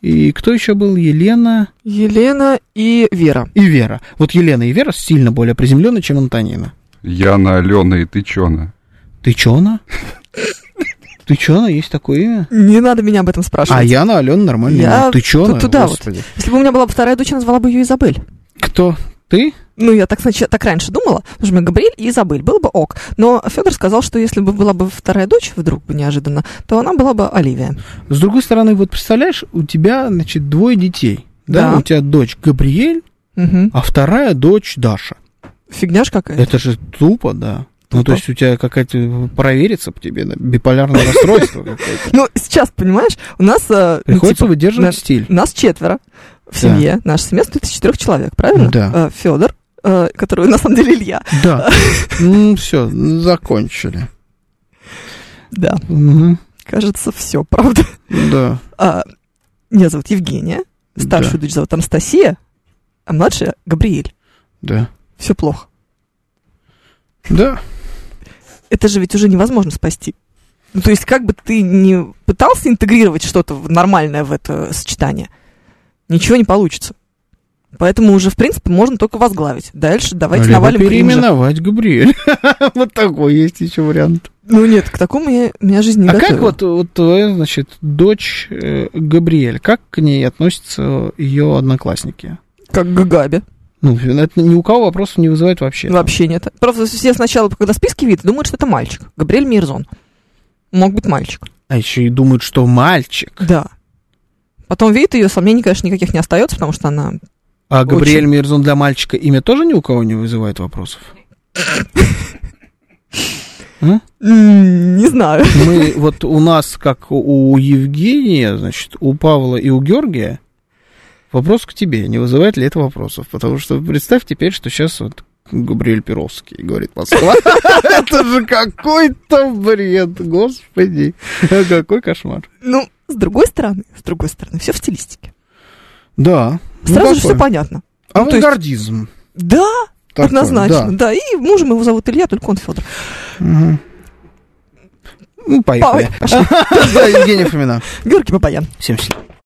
И кто еще был? Елена Елена и Вера. и Вера. Вот Елена и Вера сильно более приземленные, чем Антонина. Яна, Алена и ты чё-на? (laughs) Ты чё, чё, есть такое имя? Не надо меня об этом спрашивать. А Яна, Алена нормальное Я. Ты чё, ту- туда вот. Если бы у меня была бы вторая дочь, я назвала бы ее Изабель. Кто? Ты? Ну, я так, сначала, так раньше думала, потому что меня Габриэль и Изабель, было бы ок. Но Федор сказал, что если бы была бы вторая дочь, вдруг бы неожиданно, то она была бы Оливия. С другой стороны, вот представляешь, у тебя, значит, двое детей. Да, Да. у тебя дочь Габриэль, Мгм. а вторая дочь Даша. Фигня ж какая. Это же тупо, да. Ну, то есть у тебя какая-то проверится по тебе да, биполярное расстройство какое-то. Ну, сейчас, понимаешь, у нас... э, ну, Приходится типа, выдерживать на- стиль. Нас четверо в Да. семье. Наша семья состоит из четырех человек, правильно? Да. Федор, который на самом деле Илья. Да. Ну, все, закончили. Да, кажется, все, правда. Да. А, меня зовут Евгения, старшую дочь зовут Анастасия, а младшая Габриэль. Да. Все плохо. Да. Это же ведь уже невозможно спасти. Ну, то есть, как бы ты не пытался интегрировать что-то нормальное в это сочетание, ничего не получится. Поэтому уже, в принципе, можно только возглавить. Дальше давайте Либо навалим кринжа. переименовать Габриэль. (laughs) Вот такой есть еще вариант. Ну нет, к такому я, меня жизнь не А готовила. как вот, вот твоя, значит, дочь э, Габриэль, как к ней относятся ее одноклассники? Как Гагаби. Ну, это ни у кого вопросов не вызывает вообще. Вообще нет. Просто все сначала, когда списки видят, думают, что это мальчик. Габриэль Мирзон. Мог быть мальчик. А еще и думают, что мальчик. Да. Потом видит ее, сомнений, конечно, никаких не остается, потому что она... А Очень. Габриэль Мирзон для мальчика имя тоже ни у кого не вызывает вопросов? (laughs) Не знаю. Мы, вот у нас, как у Евгения, значит, у Павла и у Георгия, вопрос к тебе, не вызывает ли это вопросов? Потому что представь теперь, что сейчас вот Габриэль Перовский говорит Москва. (laughs) Это же какой-то бред, господи. Какой кошмар. Ну, с другой стороны, с другой стороны, все в стилистике. Да. ну Сразу же все понятно. Ну, Авангардизм. Да, однозначно, да. И мужем его зовут Илья, только он Федор. Ну, поехали. (laughs) Да, Евгения Фомина. Георгий Бабаян. Всем счастливо.